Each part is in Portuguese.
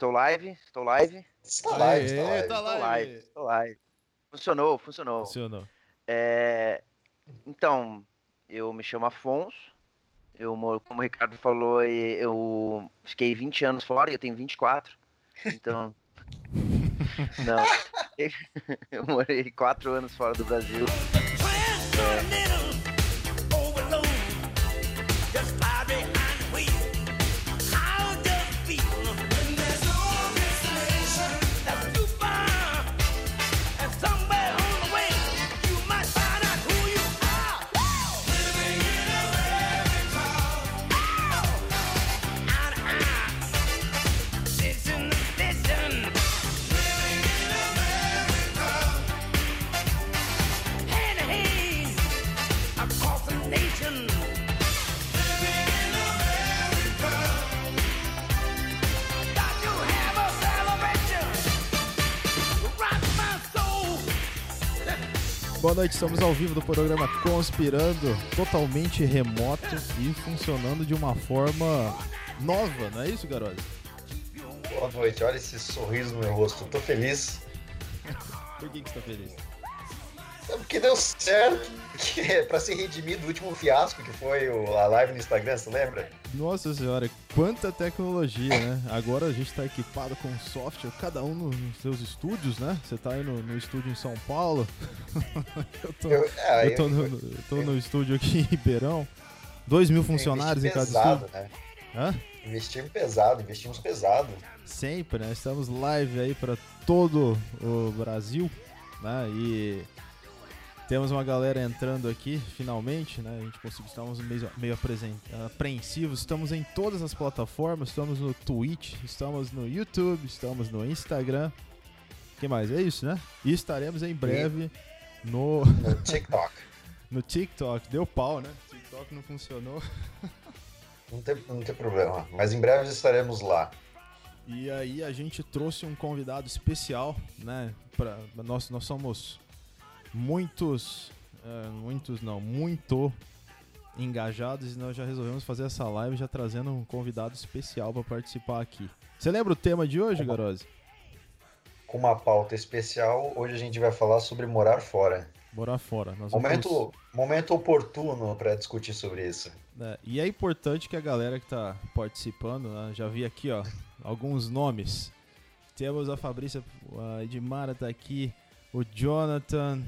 estou live, estou live. Está live, está Aê, live. Estou live. live, estou live. Funcionou, funcionou. Funcionou. É, então, eu me chamo Afonso. Eu, moro- como o Ricardo falou, eu fiquei 20 anos fora e eu tenho 24. Então. Não. Eu morei 4 anos fora do Brasil. Transcontinental noite, estamos ao vivo do programa Conspirando, totalmente remoto e funcionando de uma forma nova, não é isso, garoto? Boa noite, olha esse sorriso no meu rosto. Tô feliz. Por que, que você tá feliz? É porque deu certo. Que é pra se redimir do último fiasco que foi o- a live no Instagram, você lembra? Nossa senhora, quanta tecnologia, né? Agora a gente tá equipado com software, cada um no- nos seus estúdios, né? Você tá aí no, no estúdio em São Paulo. eu tô, Eu, é, eu tô, no, eu tô no estúdio aqui em Ribeirão. Dois mil funcionários em cada pesado, estúdio. né? Hã? Investimos pesado, investimos pesado. Sempre, né? Estamos live aí para todo o Brasil, né? E temos uma galera entrando aqui, finalmente, né? A gente conseguiu, estamos meio, meio apreensivos. Estamos em todas as plataformas, estamos no Twitch, estamos no YouTube, estamos no Instagram. que mais? É isso, né? E estaremos em breve no, No TikTok. no TikTok. Deu pau, né? TikTok não funcionou. Não tem, não tem problema. Mas em breve estaremos lá. E aí a gente trouxe um convidado especial, né? Pra, nós, nós somos muitos, eh, muitos não, muito engajados e nós já resolvemos fazer essa live já trazendo um convidado especial para participar aqui. Você lembra o tema de hoje, Garose? Com uma pauta especial, hoje a gente vai falar sobre morar fora. Morar fora. Nós vamos- Momento, momento oportuno para discutir sobre isso. É, e é importante que a galera que tá participando, né, já vi aqui, ó, alguns nomes. Temos a Fabrícia, a Edmara tá aqui, o Jonathan,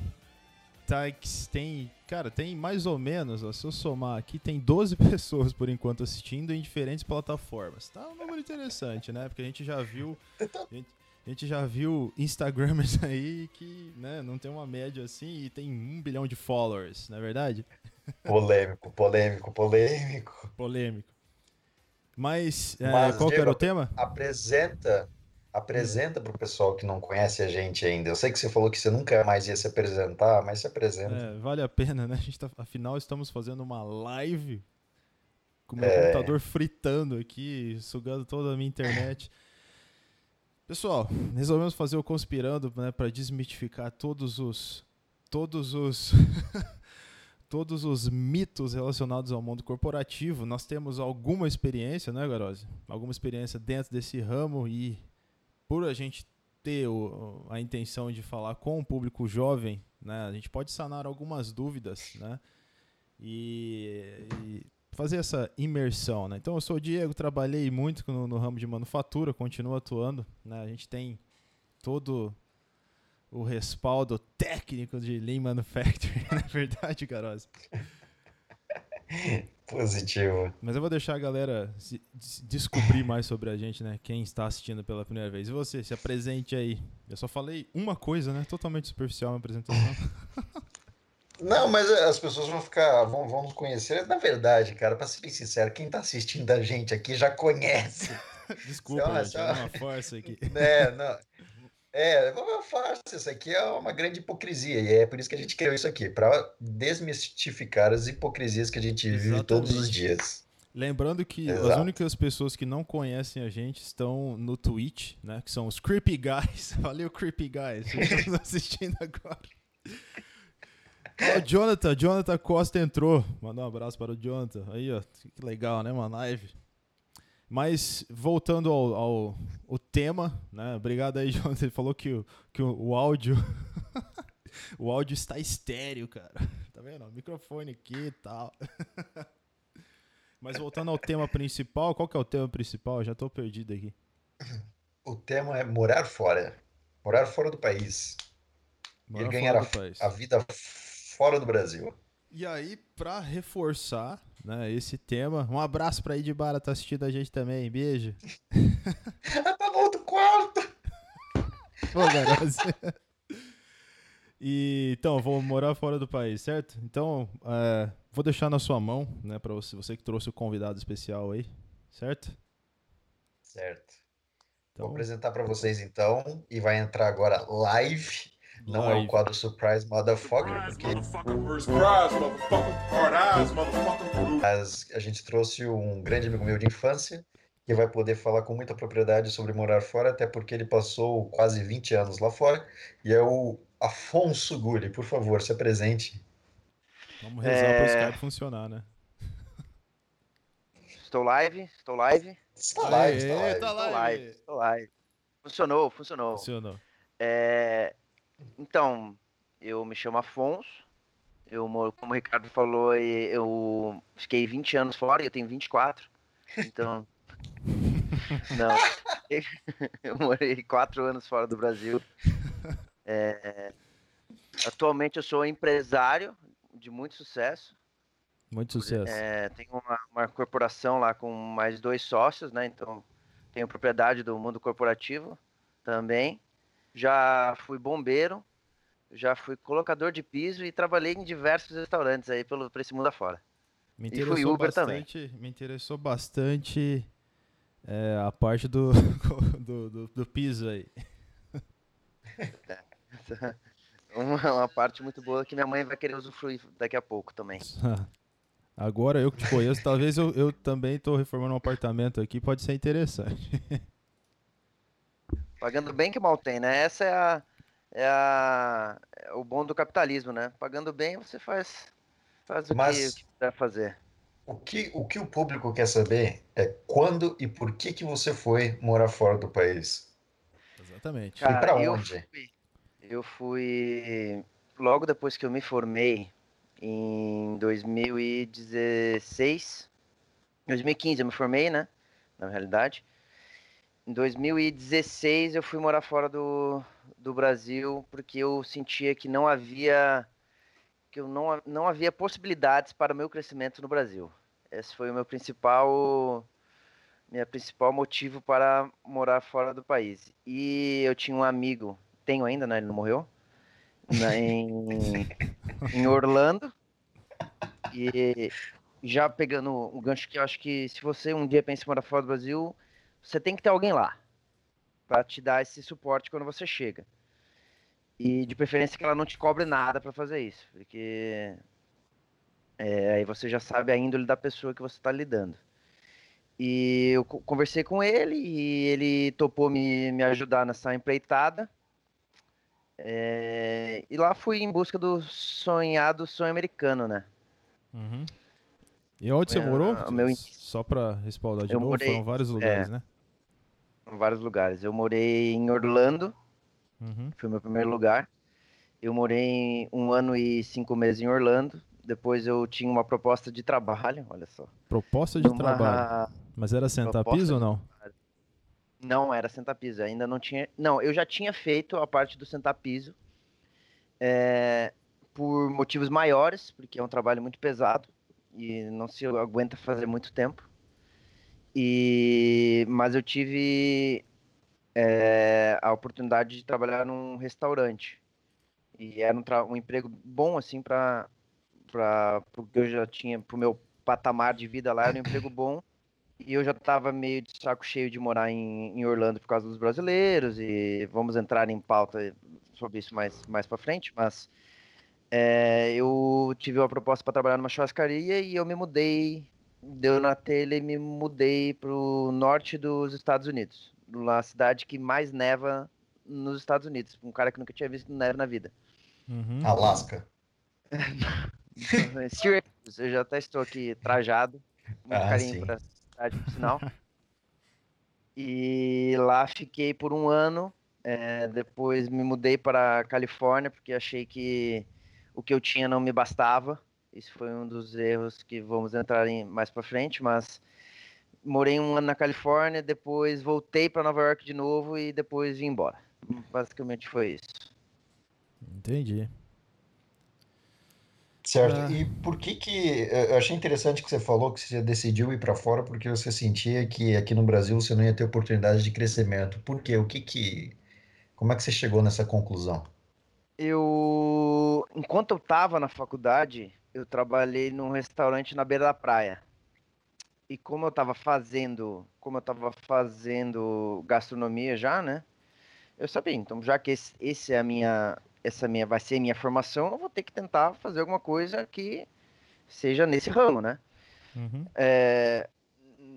Tykes, tem, cara, tem mais ou menos, ó, se eu somar aqui, tem 12 pessoas por enquanto assistindo em diferentes plataformas. Tá um número interessante, né? Porque a gente já viu, a gente, a gente já viu Instagramers aí que, né, não tem uma média assim e tem um bilhão de followers, não é verdade? Polêmico, polêmico, polêmico. polêmico. Mas, é, Mas, qual que era Diego, o tema? Apresenta, apresenta pro pessoal que não conhece a gente ainda. Eu sei que você falou que você nunca mais ia se apresentar, mas se apresenta. É, vale a pena, né? A gente tá, afinal, estamos fazendo uma live com o meu É. computador fritando aqui, sugando toda a minha internet. Pessoal, resolvemos fazer o Conspirando né, para desmitificar todos os. Todos os. todos os mitos relacionados ao mundo corporativo. Nós temos alguma experiência, né, Garose? Alguma experiência dentro desse ramo e por a gente ter o- a intenção de falar com o público jovem, né, a gente pode sanar algumas dúvidas, né, e, e fazer essa imersão, né. Então eu sou o Diego, trabalhei muito no, no ramo de manufatura, continuo atuando, né, a gente tem todo o respaldo técnico de Lean Manufacturing, na verdade, Caroz. Positivo. Mas eu vou deixar a galera se- des- descobrir mais sobre a gente, né? Quem está assistindo pela primeira vez. E você, se apresente aí. Eu só falei uma coisa, né? Totalmente superficial a apresentação. Não, mas as pessoas vão ficar, vão, vão nos conhecer. Na verdade, cara, pra ser bem sincero, quem tá assistindo a gente aqui já conhece. Desculpa, Só- gente. só- É uma força aqui. né? Não. É, é fácil. Isso aqui é uma grande hipocrisia. E é por isso que a gente criou isso aqui, pra desmistificar as hipocrisias que a gente vive todos os Exatamente. dias. Lembrando que as Exato. únicas pessoas que não conhecem a gente estão no Twitch, né? Que são os Creepy Guys. Valeu, Creepy Guys. Nos assistindo agora. Ó, o Jonathan, Jonathan Costa entrou. Mandar um abraço para o Jonathan. Aí, ó. Que legal, né? Uma live. Mas, voltando ao, ao o tema, né? Obrigado aí, João. Ele falou que o, que o, o áudio. o áudio está estéreo, cara. Tá vendo? O microfone aqui e tal. Mas voltando ao tema principal, qual que é o tema principal? Eu já tô perdido aqui. O tema é morar fora. Morar fora do país. Morar e ganhar a, a vida fora do Brasil. E aí, pra reforçar né, esse tema, um abraço pra Idibara, tá assistindo a gente também. Beijo. Ah, tá no outro quarto! Pô, garoto. E, então, vou morar fora do país, certo? Então, é, vou deixar na sua mão, né, pra você, você que trouxe o convidado especial aí, certo? Certo. Então, Vou apresentar para vocês então, e vai entrar agora live. Não é live. o quadro Surprise Motherfucker, Surprise, porque mas a gente trouxe um grande amigo meu de infância, que vai poder falar com muita propriedade sobre morar fora, até porque ele passou quase 20 anos lá fora, e é o Afonso Gulli. Por favor, se apresente. Vamos rezar É. Skype funcionar, né? Estou live, estou live, Está live, Aê, está live. tá estou live. live, estou live. Funcionou, funcionou. Funcionou. É, então, eu me chamo Afonso. Eu, moro- como o Ricardo falou, eu fiquei 20 anos fora e eu tenho 24. Então. Não. Eu morei 4 anos fora do Brasil. É, atualmente eu sou empresário de muito sucesso. Muito sucesso. É, tenho uma, uma corporação lá com mais dois sócios, né? Então tenho propriedade do mundo corporativo também. Já fui bombeiro, já fui colocador de piso e trabalhei em diversos restaurantes aí pelo por esse mundo afora. Me e fui interessou Uber também. bastante, me interessou bastante é, a parte do, do, do, do piso aí. Uma, uma parte muito boa que minha mãe vai querer usufruir daqui a pouco também. Agora eu que te conheço, talvez eu, eu também tô reformando um apartamento aqui, pode ser interessante. Pagando bem que mal tem, né? Essa é a, é a é o bom do capitalismo, né? Pagando bem você faz faz o Mas- que, o que puder fazer. O que, o que o público quer saber é quando e por que que você foi morar fora do país. Exatamente. Cara, pra eu onde? fui- Eu fui logo depois que eu me formei em 2016, 2015 eu me formei, né? Na realidade. Em 2016 eu fui morar fora do, do Brasil porque eu sentia que não havia que eu não, não havia possibilidades para o meu crescimento no Brasil. Esse foi o meu principal minha principal motivo para morar fora do país. E eu tinha um amigo, tenho ainda, né? Ele não morreu. na- em, em Orlando. E já pegando um gancho que eu acho que se você um dia pensa em morar fora do Brasil, você tem que ter alguém lá para te dar esse suporte quando você chega. E de preferência que ela não te cobre nada para fazer isso, porque é, aí você já sabe a índole da pessoa que você está lidando. E eu co- conversei com ele e ele topou me, me ajudar nessa empreitada. É, e lá fui em busca do sonhado sonho americano, né? Uhum. E onde você É, morou? o meu Só pra respaldar de Eu novo, morei- foram vários lugares, né? Vários lugares. Eu morei em Orlando, Uhum. foi meu primeiro lugar. Eu morei um ano e cinco meses em Orlando. Depois eu tinha uma proposta de trabalho, olha só. Proposta de numa- trabalho. Mas era sentar piso ou não? Não era sentar piso, ainda não tinha. Não, eu já tinha feito a parte do sentar piso é, por motivos maiores, porque é um trabalho muito pesado e não se aguenta fazer muito tempo. E mas eu tive é, a oportunidade de trabalhar num restaurante. E era um, um emprego bom assim para para porque eu já tinha pro meu patamar de vida lá era um emprego bom. E eu já tava meio de saco cheio de morar em, em Orlando por causa dos brasileiros e vamos entrar em pauta sobre isso mais mais para frente, mas é, eu tive uma proposta para trabalhar numa churrascaria e eu me mudei, deu na telha e me mudei pro norte dos Estados Unidos, na cidade que mais neva nos Estados Unidos, um cara que nunca tinha visto neve na vida. Uhum. Alasca. Eu já até estou aqui trajado, muito Ah, carinho sim. para essa cidade, por sinal. E lá fiquei por um ano. é, depois me mudei para Califórnia porque achei que o que eu tinha não me bastava. Isso foi um dos erros que vamos entrar em mais para frente, mas morei um ano na Califórnia, depois voltei para Nova York de novo e depois vim embora. Basicamente foi isso. Entendi. Certo. Ah. E por que que eu achei interessante que você falou que você decidiu ir para fora porque você sentia que aqui no Brasil você não ia ter oportunidade de crescimento. Por quê? O que que como é que você chegou nessa conclusão? Eu, enquanto eu estava na faculdade, eu trabalhei num restaurante na beira da praia. E como eu estava fazendo, como eu estava fazendo gastronomia já, né? Eu sabia, então já que esse, esse é a minha, essa minha vai ser a minha formação, eu vou ter que tentar fazer alguma coisa que seja nesse ramo, né? Uhum. É,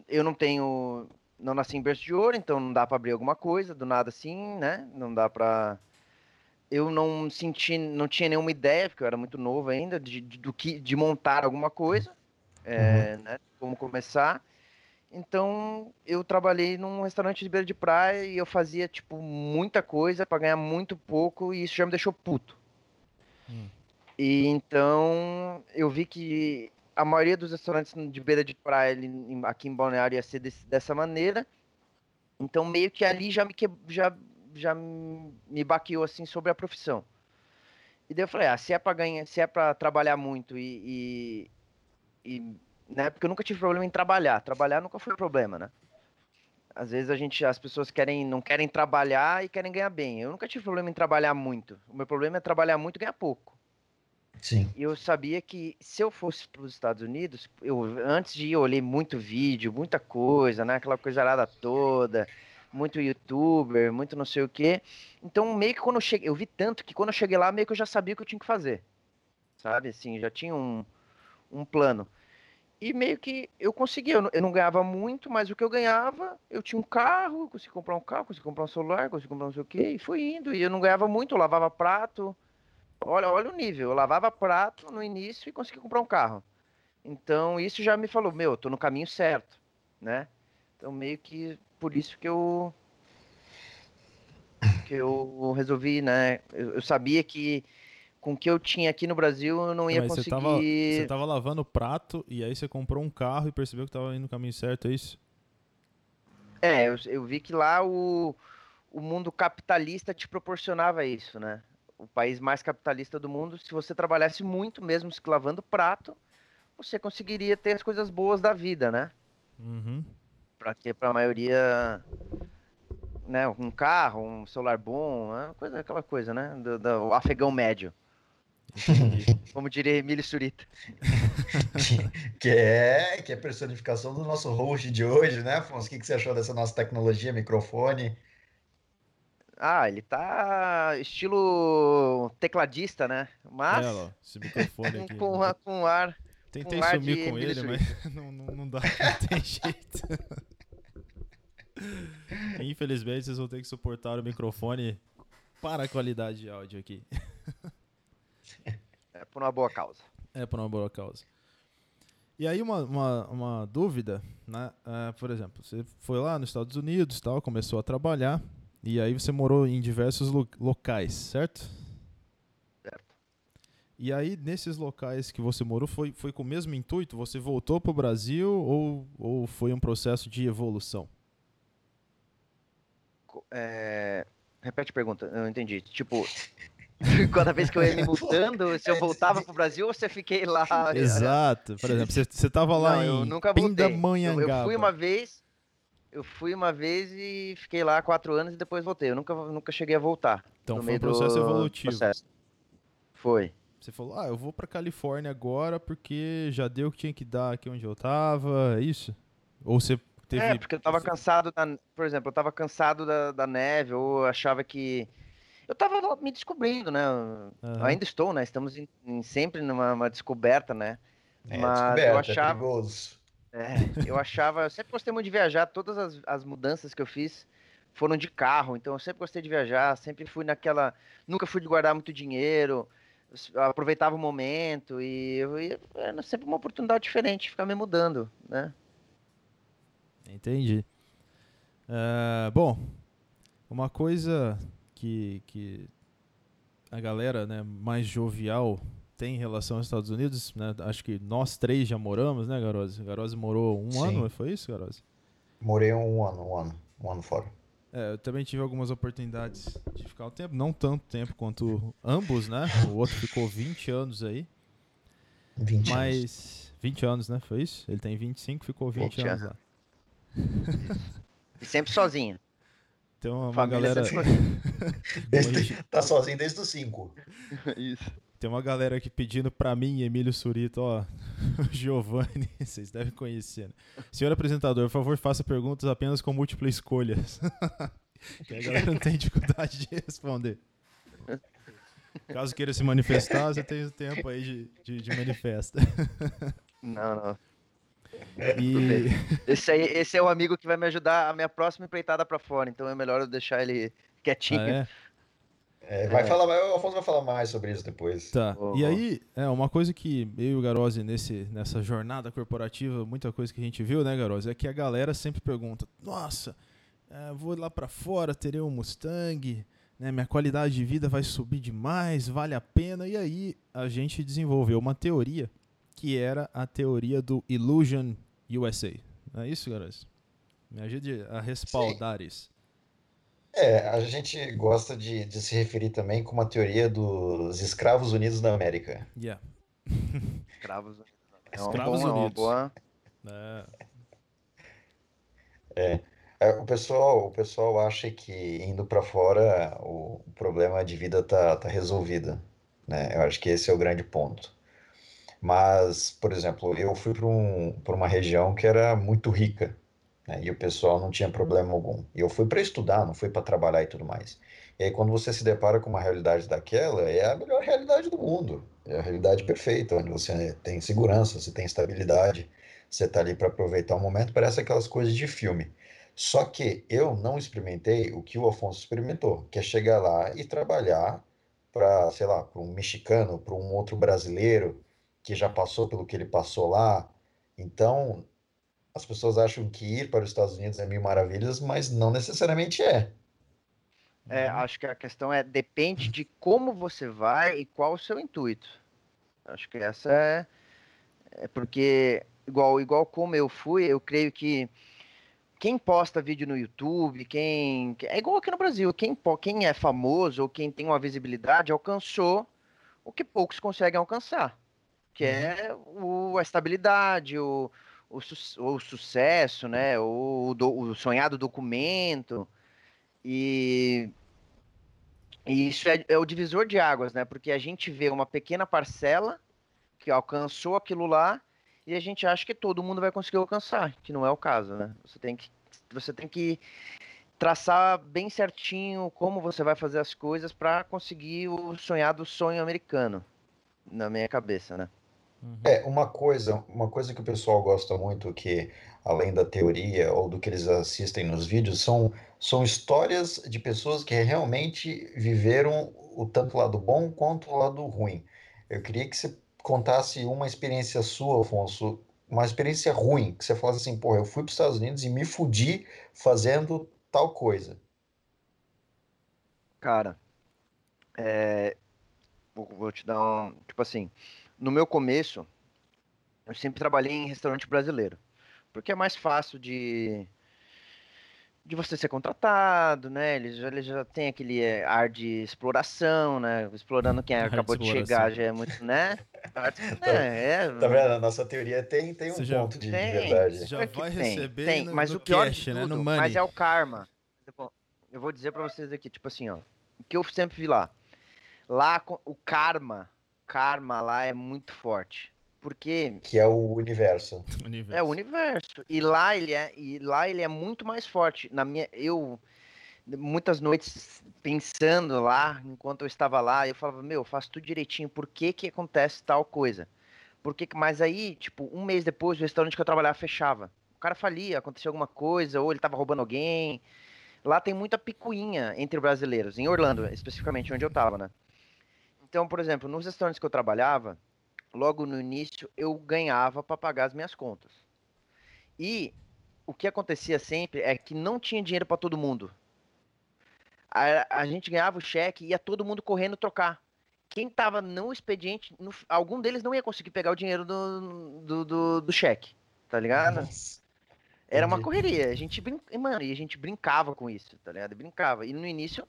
eu não tenho, não nasci em berço de ouro, então não dá para abrir alguma coisa do nada assim, né? Não dá para eu não senti, não tinha nenhuma ideia, porque eu era muito novo ainda, de, de- do que, de montar alguma coisa, é, né, como começar. Então, eu trabalhei num restaurante de beira de praia e eu fazia, tipo, muita coisa para ganhar muito pouco e isso já me deixou puto. Hum. E então, eu vi que a maioria dos restaurantes de beira de praia aqui em Balneário ia ser desse- dessa maneira. Então, meio que ali já me, que, já, já me baqueou assim sobre a profissão. E daí eu falei, ah, se é para ganhar, se é para trabalhar muito e, e, e, né, porque eu nunca tive problema em trabalhar. Trabalhar nunca foi problema, né? Às vezes a gente, as pessoas querem, não querem trabalhar e querem ganhar bem. Eu nunca tive problema em trabalhar muito. O meu problema é trabalhar muito e ganhar pouco. Sim. E eu sabia que se eu fosse para os Estados Unidos, eu antes de ir, eu olhei muito vídeo, muita coisa, né? Aquela coisa arada toda, muito youtuber, muito não sei o quê. Então, meio que quando eu cheguei, eu vi tanto que quando eu cheguei lá, meio que eu já sabia o que eu tinha que fazer. Sabe? Assim, já tinha um, um plano. E meio que eu conseguia, eu não, eu não ganhava muito, mas o que eu ganhava, eu tinha um carro, consegui comprar um carro, consegui comprar um celular, consegui comprar não sei o quê, e fui indo. E eu não ganhava muito, eu lavava prato. Olha, olha o nível, eu lavava prato no início e consegui comprar um carro. Então isso já me falou, meu, eu tô no caminho certo, né? Então meio que por isso que eu que eu resolvi, né? Eu, eu sabia que com o que eu tinha aqui no Brasil eu não ia Mas conseguir. você tava, você tava lavando o prato e aí você comprou um carro e percebeu que tava indo no caminho certo, é isso? É, eu, eu vi que lá o, o mundo capitalista te proporcionava isso, né? O país mais capitalista do mundo, se você trabalhasse muito, mesmo se lavando prato, você conseguiria ter as coisas boas da vida, né? Uhum. Pra que pra maioria, né, um carro, um celular bom, né, coisa, aquela coisa, né? Do, do afegão médio. Como diria Emílio Surita. Que é, que é a personificação do nosso host de hoje, né, Afonso? O que que você achou dessa nossa tecnologia, microfone? Ah, ele tá estilo tecladista, né? Mas É, ó, esse microfone com, aqui. com, a- com ar Tentei com ar sumir de com ele, mas não, não, não dá, não tem jeito. Infelizmente, vocês vão ter que suportar o microfone para a qualidade de áudio aqui. é, por uma boa causa. É por uma boa causa. E aí uma, uma, uma dúvida, né? É, por exemplo, você foi lá nos Estados Unidos, tal, começou a trabalhar e aí você morou em diversos lo- locais, certo? Certo. E aí nesses locais que você morou foi, foi com o mesmo intuito? Você voltou para o Brasil ou, ou foi um processo de evolução? É, Repete a pergunta, eu não entendi. Tipo, cada vez que eu ia me mudando, se eu voltava pro Brasil ou se eu fiquei lá. Exato. Por exemplo, você, você tava lá Não, em eu nunca voltei. Eu, Pindamonhangaba. eu fui uma vez, eu fui uma vez e fiquei lá quatro anos e depois voltei. Eu nunca, nunca cheguei a voltar. Então foi um processo evolutivo. processo. Foi. Você falou, ah, eu vou pra Califórnia agora porque já deu o que tinha que dar aqui onde eu tava, é isso? Ou você teve... É, porque eu tava cansado, da, por exemplo, eu tava cansado da, da neve, ou eu achava que. Eu tava me descobrindo, né? Eu Aham. Ainda estou, né? Estamos em- em- sempre numa uma descoberta, né? É, Mas eu descoberta, é achava. perigoso. É, eu achava, eu sempre gostei muito de viajar, todas as, as mudanças que eu fiz foram de carro, então eu sempre gostei de viajar, sempre fui naquela, nunca fui de guardar muito dinheiro, eu aproveitava o momento e eu ia, era sempre uma oportunidade diferente, ficar me mudando, né? Entendi. É, bom, uma coisa que, que a galera né, mais jovial tem em relação aos Estados Unidos, né, acho que nós três já moramos, né, Garose? Garose morou um Sim. ano, foi isso, Garose? Morei um ano, um ano, um ano fora. É, eu também tive algumas oportunidades de ficar um tempo, não tanto tempo quanto ambos, né? O outro ficou 20 anos aí, 20 anos. mas 20 anos, né? Foi isso? Ele tem 25, ficou 20, 20 anos lá. E sempre sozinho. Tem uma, uma galera sempre Desde- tá sozinho desde os 5. Isso. Tem uma galera aqui pedindo pra mim, Emílio Surito, ó, Giovanni, vocês devem conhecer. Né? Senhor apresentador, por favor, faça perguntas apenas com múltiplas escolhas. que a galera não tem dificuldade de responder. Caso queira se manifestar, você tem o tempo aí de, de, de manifesta. Não, não. E Esse, aí, esse é o amigo que vai me ajudar a minha próxima empreitada pra fora, então é melhor eu deixar ele quietinho. ah, é? É, vai É. falar, o Afonso vai falar mais sobre isso depois. Tá. Oh, E aí, é uma coisa que eu e o Garose nesse, nessa jornada corporativa, muita coisa que a gente viu, né, Garose, é que a galera sempre pergunta: Nossa, é, vou lá pra fora, terei um Mustang, né, minha qualidade de vida vai subir demais, vale a pena. E aí a gente desenvolveu uma teoria que era a teoria do Illusion USA. Não é isso, Garose? Me ajude a respaldar isso. É, a gente gosta de, de se referir também com uma teoria dos escravos unidos da América. Yeah. Escravos Unidos. É uma, Escravos bom- é Unidos. boa. É, É, o pessoal, o pessoal acha que indo para fora o, o problema de vida tá, tá resolvido, né? Eu acho que esse é o grande ponto. Mas, por exemplo, eu fui para um, uma região que era muito rica, né? E o pessoal não tinha problema algum. E eu fui para estudar, não fui para trabalhar e tudo mais. E aí, quando você se depara com uma realidade daquela, é a melhor realidade do mundo. É a realidade perfeita, onde você tem segurança, você tem estabilidade, você está ali para aproveitar o momento. Parece aquelas coisas de filme. Só que eu não experimentei o que o Afonso experimentou, que é chegar lá e trabalhar para, sei lá, para um mexicano, para um outro brasileiro que já passou pelo que ele passou lá. Então, as pessoas acham que ir para os Estados Unidos é mil maravilhas, mas não necessariamente é. É, acho que a questão é depende de como você vai e qual o seu intuito. Acho que essa é, é porque igual igual como eu fui, eu creio que quem posta vídeo no YouTube, quem é igual aqui no Brasil, quem quem é famoso ou quem tem uma visibilidade alcançou o que poucos conseguem alcançar, que é o, a estabilidade, o, o, su- o sucesso, né, o, do- o sonhado documento. E, e isso é, é o divisor de águas, né? Porque a gente vê uma pequena parcela que alcançou aquilo lá e a gente acha que todo mundo vai conseguir alcançar, que não é o caso, né? Você tem que, você tem que traçar bem certinho como você vai fazer as coisas para conseguir o sonhado sonho americano, na minha cabeça, né? É, uma coisa, uma coisa que o pessoal gosta muito, que além da teoria ou do que eles assistem nos vídeos, são, são histórias de pessoas que realmente viveram o tanto lado bom quanto o lado ruim. Eu queria que você contasse uma experiência sua, Afonso, uma experiência ruim, que você falasse assim, porra, eu fui para os Estados Unidos e me fudi fazendo tal coisa. Cara, é, vou te dar um. Tipo assim, no meu começo, eu sempre trabalhei em restaurante brasileiro. Porque é mais fácil de, de você ser contratado, né? Eles já, eles já têm aquele é, ar de exploração, né? Explorando quem Ar de acabou de chegar exploração. já é muito, né? É, é, Tá vendo? A nossa teoria tem, tem um já- ponto de, de Tem. verdade. Você já É que vai tem, receber tem, no, mas no o pior cash, de né? tudo, No money. mas é o karma. Tipo, Eu vou dizer pra vocês aqui, tipo assim, ó, o que eu sempre vi lá. Lá o karma, karma lá é muito forte. Porque Que é o universo. Universo. é o universo. E lá ele é, e lá ele é muito mais forte. Na minha, eu muitas noites pensando lá, enquanto eu estava lá, eu falava, meu, eu faço tudo direitinho, por que que acontece tal coisa? Por que que- mas aí, tipo, um mês depois, o restaurante que eu trabalhava fechava. O cara falia, acontecia alguma coisa, ou ele tava roubando alguém. Lá tem muita picuinha entre brasileiros, em Orlando, especificamente, onde eu tava, né? Então, por exemplo, nos restaurantes que eu trabalhava, logo no início eu ganhava para pagar as minhas contas. E o que acontecia sempre é que não tinha dinheiro para todo mundo. A, a gente ganhava o cheque e ia todo mundo correndo trocar. Quem tava no expediente, no- algum deles não ia conseguir pegar o dinheiro do, do, do, do cheque, tá ligado? Nossa. Era uma correria. A gente brin... Mano, e a gente brincava com isso, tá ligado? Brincava. E no início,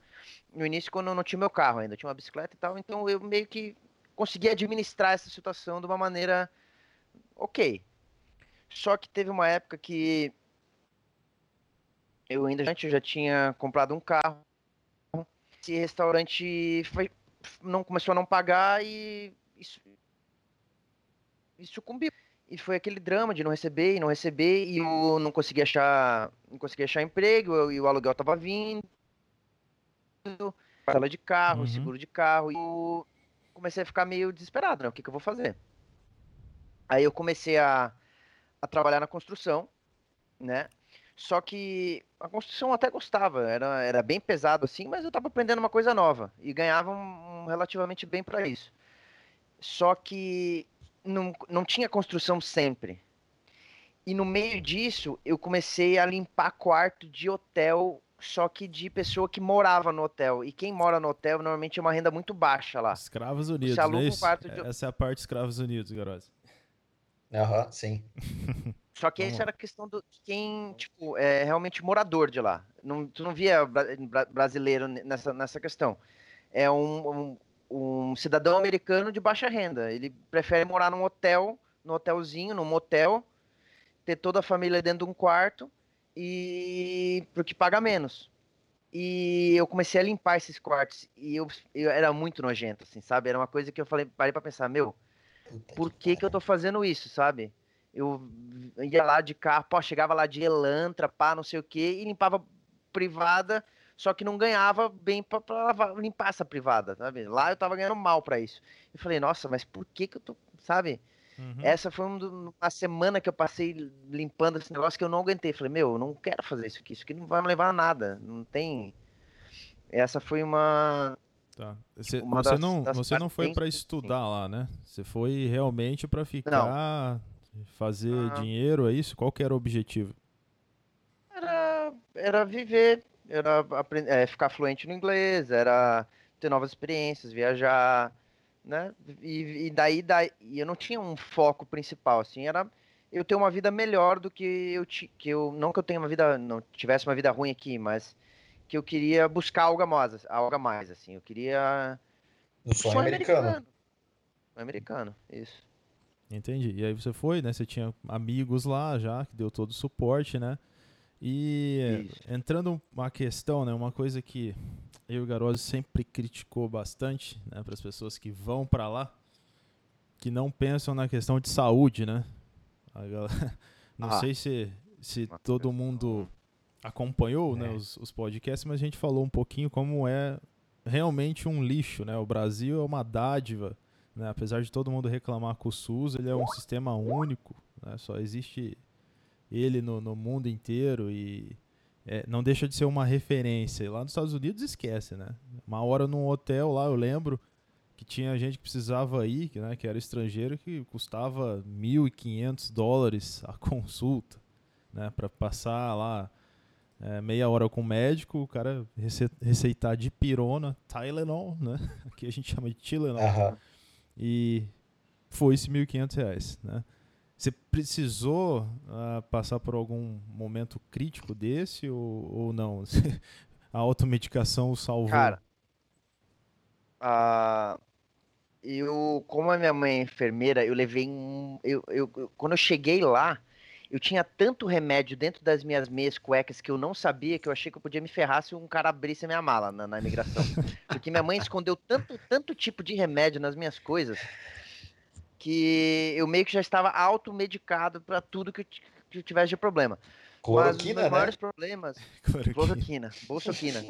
no início, quando eu não tinha meu carro ainda, eu tinha uma bicicleta e tal, então eu meio que conseguia administrar essa situação de uma maneira ok. Só que teve uma época que eu ainda eu já tinha comprado um carro. Esse restaurante foi... não começou a não pagar e isso, isso sucumbiu. E foi aquele drama de não receber e não receber, e eu não conseguia achar, não conseguia achar emprego, eu- e o aluguel tava vindo, parcela de carro, Uhum. seguro de carro, e eu comecei a ficar meio desesperado, né? O que, que eu vou fazer? Aí eu comecei a, a trabalhar na construção, né? Só que a construção eu até gostava, era, era bem pesado assim, mas eu tava aprendendo uma coisa nova e ganhava um, um relativamente bem para isso. Só que não, não tinha construção sempre. E no meio disso, eu comecei a limpar quarto de hotel, só que de pessoa que morava no hotel. E quem mora no hotel normalmente é uma renda muito baixa lá. Escravos Unidos, aluga não é um isso? quarto de- Essa é a parte Escravos Unidos, Garoz. Aham, sim. Só que lá. era a questão do quem, tipo, é realmente morador de lá. Não, tu não via bra- bra- brasileiro nessa, nessa questão. É um, um, um cidadão americano de baixa renda. Ele prefere morar num hotel, num hotelzinho, num motel, ter toda a família dentro de um quarto e porque paga menos. E eu comecei a limpar esses quartos e eu, eu era muito nojento, assim, sabe? Era uma coisa que eu falei, parei pra pensar, meu, Puta por que, que eu tô fazendo isso, sabe? Eu ia lá de carro, pô, chegava lá de Elantra, pá, não sei o quê, e limpava privada, só que não ganhava bem lavar- limpar essa privada, sabe? Lá eu tava ganhando mal pra isso. Eu falei, nossa, mas por que que eu tô, sabe? Uhum. Essa foi um uma semana que eu passei limpando esse negócio que eu não aguentei. Falei, meu, eu não quero fazer isso aqui, isso aqui não vai me levar a nada, não tem... Essa foi uma... Tá. Você, Uma você das- não, das você não foi para estudar lá, né? Você foi realmente para ficar, fazer Ah. dinheiro, é isso? Qual que era o objetivo? Era, era viver, era é, ficar fluente no inglês, era ter novas experiências, viajar, né? E, e daí, daí e eu não tinha um foco principal, assim, era eu ter uma vida melhor do que eu que eu não que eu tenha uma vida, não tivesse uma vida ruim aqui, mas que eu queria buscar algo a mais, algo a mais, assim, eu queria No sonho americano. Sonho americano, isso. Entendi. E aí você foi, né? Você tinha amigos lá já, que deu todo o suporte, né? E Isso. entrando uma questão, né? Uma coisa que eu e o Garoso sempre criticou bastante, né? Para as pessoas que vão para lá, que não pensam na questão de saúde, né? A gal- Não Ah. sei se, se todo mundo acompanhou né, É. os, os podcasts, mas a gente falou um pouquinho como é realmente um lixo, né? O Brasil é uma dádiva, né? Apesar de todo mundo reclamar com o SUS, ele é um sistema único, né? Só existe ele no, no mundo inteiro e é, não deixa de ser uma referência. Lá nos Estados Unidos esquece, né? Uma hora num hotel lá, eu lembro que tinha gente que precisava ir, que, né, que era estrangeiro, que custava 1.500 dólares a consulta, né? Para passar lá é, meia hora com o médico, o cara rece- receitar de pirona, Tylenol, né? Aqui a gente chama de Tylenol. E foi esse 1.500 reais, né? Você precisou ah, passar por algum momento crítico desse ou, ou não? A automedicação o salvou? Cara, ah, eu, como a minha mãe é enfermeira, eu levei um. Eu, eu- quando eu cheguei lá, eu tinha tanto remédio dentro das minhas meias cuecas que eu não sabia que eu achei que eu podia me ferrar se um cara abrisse a minha mala na, na imigração. Porque minha mãe escondeu tanto, tanto tipo de remédio nas minhas coisas que eu meio que já estava automedicado para tudo que eu, que eu tivesse de problema. Mas os Cloroquina, meus né? maiores problemas Cloroquina, bolsoquina.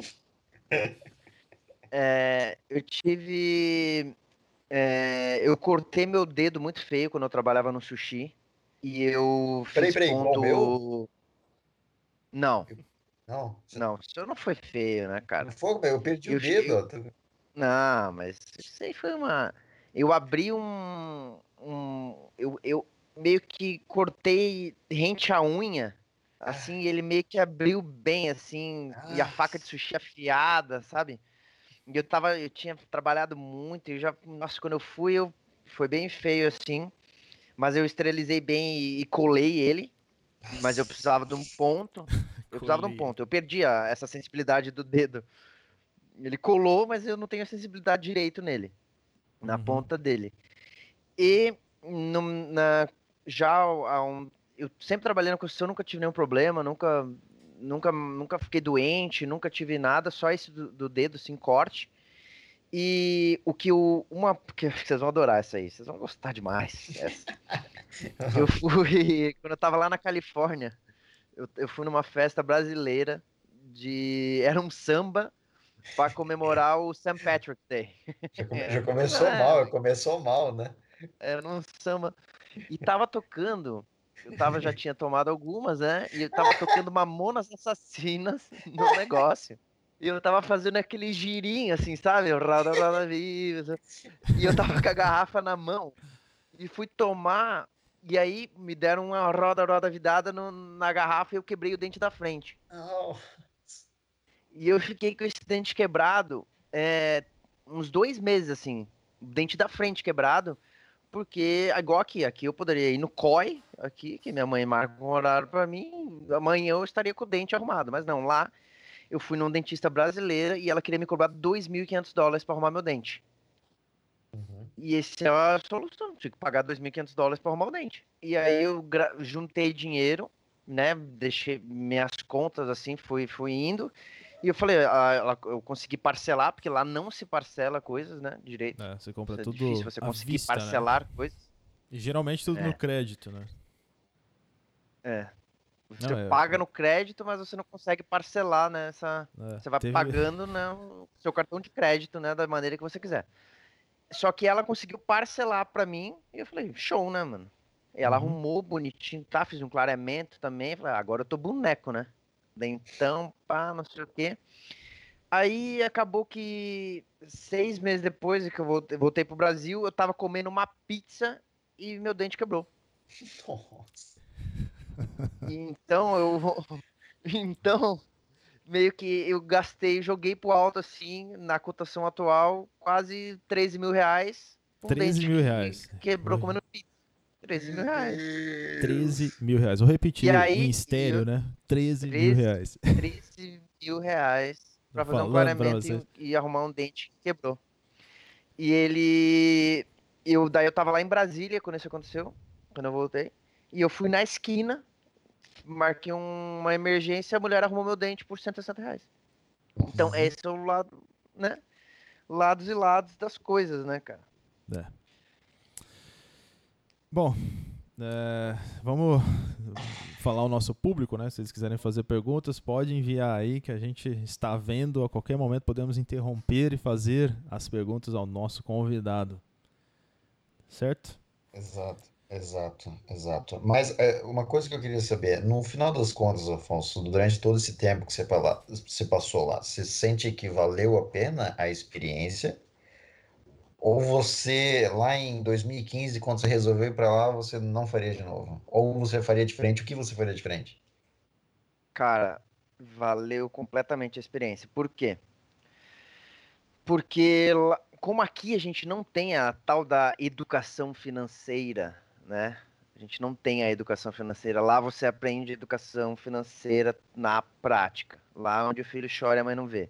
É, eu tive. é, eu cortei meu dedo muito feio quando eu trabalhava no sushi. E eu fiz Peraí, peraí, ponto... meu? Não, Não, você não, isso não foi feio, né, cara? não foi, eu perdi Eu o dedo. cheguei-. Tu- Não, mas isso aí foi uma. Eu abri um. um eu, eu meio que cortei rente a unha Assim, ele meio que abriu bem, assim, e a faca de sushi afiada, sabe? E eu tava, eu tinha trabalhado muito, e já, nossa, quando eu fui, eu, foi bem feio, assim, mas eu esterilizei bem e, e colei ele, mas eu precisava de um ponto, eu precisava de um ponto, eu perdi a- essa sensibilidade do dedo. Ele colou, mas eu não tenho a sensibilidade direito nele, na Uhum. ponta dele. E no- na, já há um, eu sempre trabalhei na construção, nunca tive nenhum problema, nunca, nunca, nunca fiquei doente, nunca tive nada, só esse do, do dedo, assim, corte. E o que o, uma, porque vocês vão adorar essa aí, vocês vão gostar demais. Eu fui, quando eu tava lá na Califórnia, eu, eu fui numa festa brasileira de, era um samba para comemorar o St. Patrick's Day. Já, come- É. já começou mal, começou mal, né? Era um samba. E tava tocando. Eu tava, já tinha tomado algumas, né? E eu tava tocando Mamonas Assassinas no negócio. E eu tava fazendo aquele girinho, assim, sabe? Roda, roda, viva. E eu tava com a garrafa na mão. E fui tomar. E aí me deram uma roda, roda vidada no- na garrafa e eu quebrei o dente da frente. Não. E eu fiquei com esse dente quebrado é, uns dois meses, assim. Dente da frente quebrado. Porque, igual aqui, aqui eu poderia ir no COI, aqui, que minha mãe marca um horário pra mim, amanhã eu estaria com o dente arrumado. Mas não, lá eu fui num dentista brasileira e ela queria me cobrar 2.500 dólares pra arrumar meu dente. Uhum. E esse é a solução, tinha que pagar 2.500 dólares pra arrumar o dente. E aí eu juntei dinheiro, né, deixei minhas contas assim, fui, fui indo. E eu falei, ah, eu consegui parcelar, porque lá não se parcela coisas, né, direito. É, você compra É tudo difícil você conseguir vista, né? parcelar coisas. E geralmente tudo É. no crédito, né? É. Você Não, é- paga no crédito, mas você não consegue parcelar, né? Essa... É, Você vai teve- pagando né, o seu cartão de crédito, né? Da maneira que você quiser. Só que ela conseguiu parcelar pra mim e eu falei, show, né, mano? E ela Uhum. arrumou bonitinho, tá? Fiz um clareamento também. Falei, ah, agora eu tô boneco, né? Dentão, pá, não sei o quê. Aí acabou que seis meses depois que eu voltei, voltei pro Brasil, eu tava comendo uma pizza e meu dente quebrou. Nossa. Então eu. Então, meio que eu gastei, joguei pro alto assim, na cotação atual, quase 13 mil reais. por 13 dente mil reais. Quebrou comendo pizza. 13 mil reais. 13 mil reais. Vou repetir aí, em estéreo, eu- né? 13 mil 13 reais. 13 mil reais pra fazer um falando clareamento e, e arrumar um dente que quebrou. E ele. Eu, daí eu tava lá em Brasília quando isso aconteceu, quando eu voltei. E eu fui na esquina, marquei um- uma emergência, a mulher arrumou meu dente por 160 reais. Então, esse é o lado, né? Lados e lados das coisas, né, cara? É. Bom, é, vamos falar ao nosso público, né? Se eles quiserem fazer perguntas, pode enviar aí que a gente está vendo. A qualquer momento podemos interromper e fazer as perguntas ao nosso convidado. Certo? Exato, exato, exato. Mas é, uma coisa que eu queria saber, no final das contas, Afonso, durante todo esse tempo que você, pala- você passou lá, você sente que valeu a pena a experiência? Ou você, lá em 2015, quando você resolveu ir para lá, você não faria de novo? Ou você faria diferente? O que você faria diferente? Cara, valeu completamente a experiência. Por quê? Porque, como aqui a gente não tem a tal da educação financeira, né? A gente não tem a educação financeira. Lá você aprende educação financeira na prática. Lá onde o filho chora e a mãe não vê.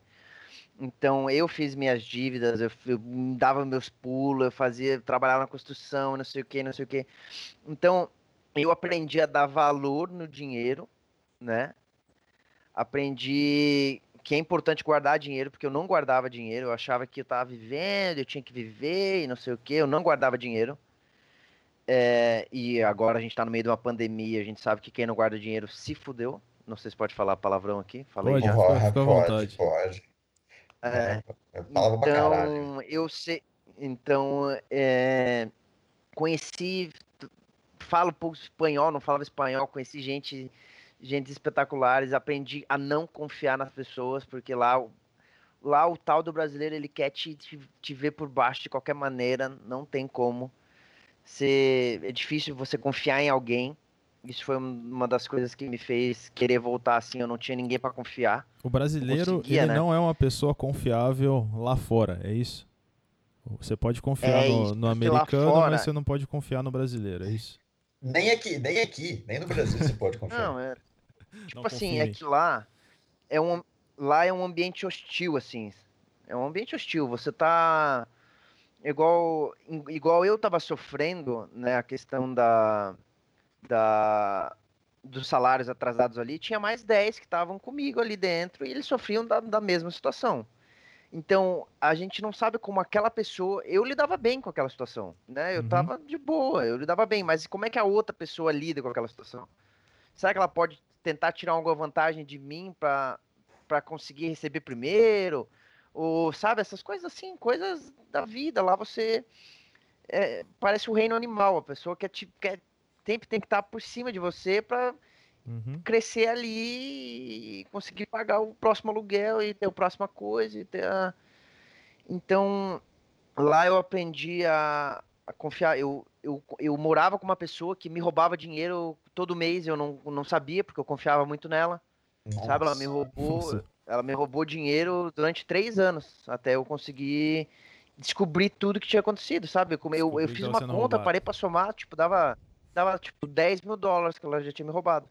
Então, eu fiz minhas dívidas, eu, eu dava meus pulos, eu fazia, trabalhava na construção, não sei o que, não sei o que. Então, eu aprendi a dar valor no dinheiro, né? Aprendi que é importante guardar dinheiro, porque eu não guardava dinheiro, eu achava que eu tava vivendo, eu tinha que viver e não sei o que, eu não guardava dinheiro. É, e agora a gente tá no meio de uma pandemia, a gente sabe que quem não guarda dinheiro se fudeu. Não sei se pode falar palavrão aqui. Falei Pode. já. Pode, pode, pode. É, É palavra pra caralho. então, eu sei. Então, é, conheci. Falo pouco espanhol, não falava espanhol, conheci gente, gente espetaculares, aprendi a não confiar nas pessoas, porque lá, o- lá o tal do brasileiro ele quer te, te, te ver por baixo de qualquer maneira, não tem como. Você, é difícil você confiar em alguém. Isso foi um- uma das coisas que me fez querer voltar assim. Eu não tinha ninguém pra confiar. O brasileiro, ele né? não é uma pessoa confiável lá fora, é isso? Você pode confiar É no, isso, no lá americano, fora- mas você não pode confiar no brasileiro, é isso? Nem aqui, nem aqui, nem no Brasil você pode confiar. Não, é. Tipo Não assim, confio é que lá é um lá é um ambiente hostil assim. É um ambiente hostil. Você tá igual igual eu tava sofrendo, né, a questão da da dos salários atrasados ali, tinha mais 10 que estavam comigo ali dentro e eles sofriam da, da mesma situação. Então, a gente não sabe como aquela pessoa. Eu lidava bem com aquela situação, né? Eu Uhum. tava de boa, eu lidava bem, mas como é que a outra pessoa lida com aquela situação? Será que ela pode tentar tirar alguma vantagem de mim para conseguir receber primeiro? Ou, sabe, essas coisas assim, coisas da vida. Lá você. é, parece o reino animal, a pessoa quer, te, quer sempre tem que estar por cima de você para Uhum. crescer ali e conseguir pagar o próximo aluguel e ter a próxima coisa. E ter a... Então, lá eu aprendi a, a confiar. Eu, eu, eu morava com uma pessoa que me roubava dinheiro todo mês, eu não, não sabia, porque eu confiava muito nela. Sabe, ela me Nossa. roubou. Nossa. Ela me roubou dinheiro durante três anos, até eu conseguir descobrir tudo que tinha acontecido, sabe? Eu, eu, eu fiz uma conta, roubado. parei pra somar, tipo, dava, dava tipo 10 mil dólares que ela já tinha me roubado.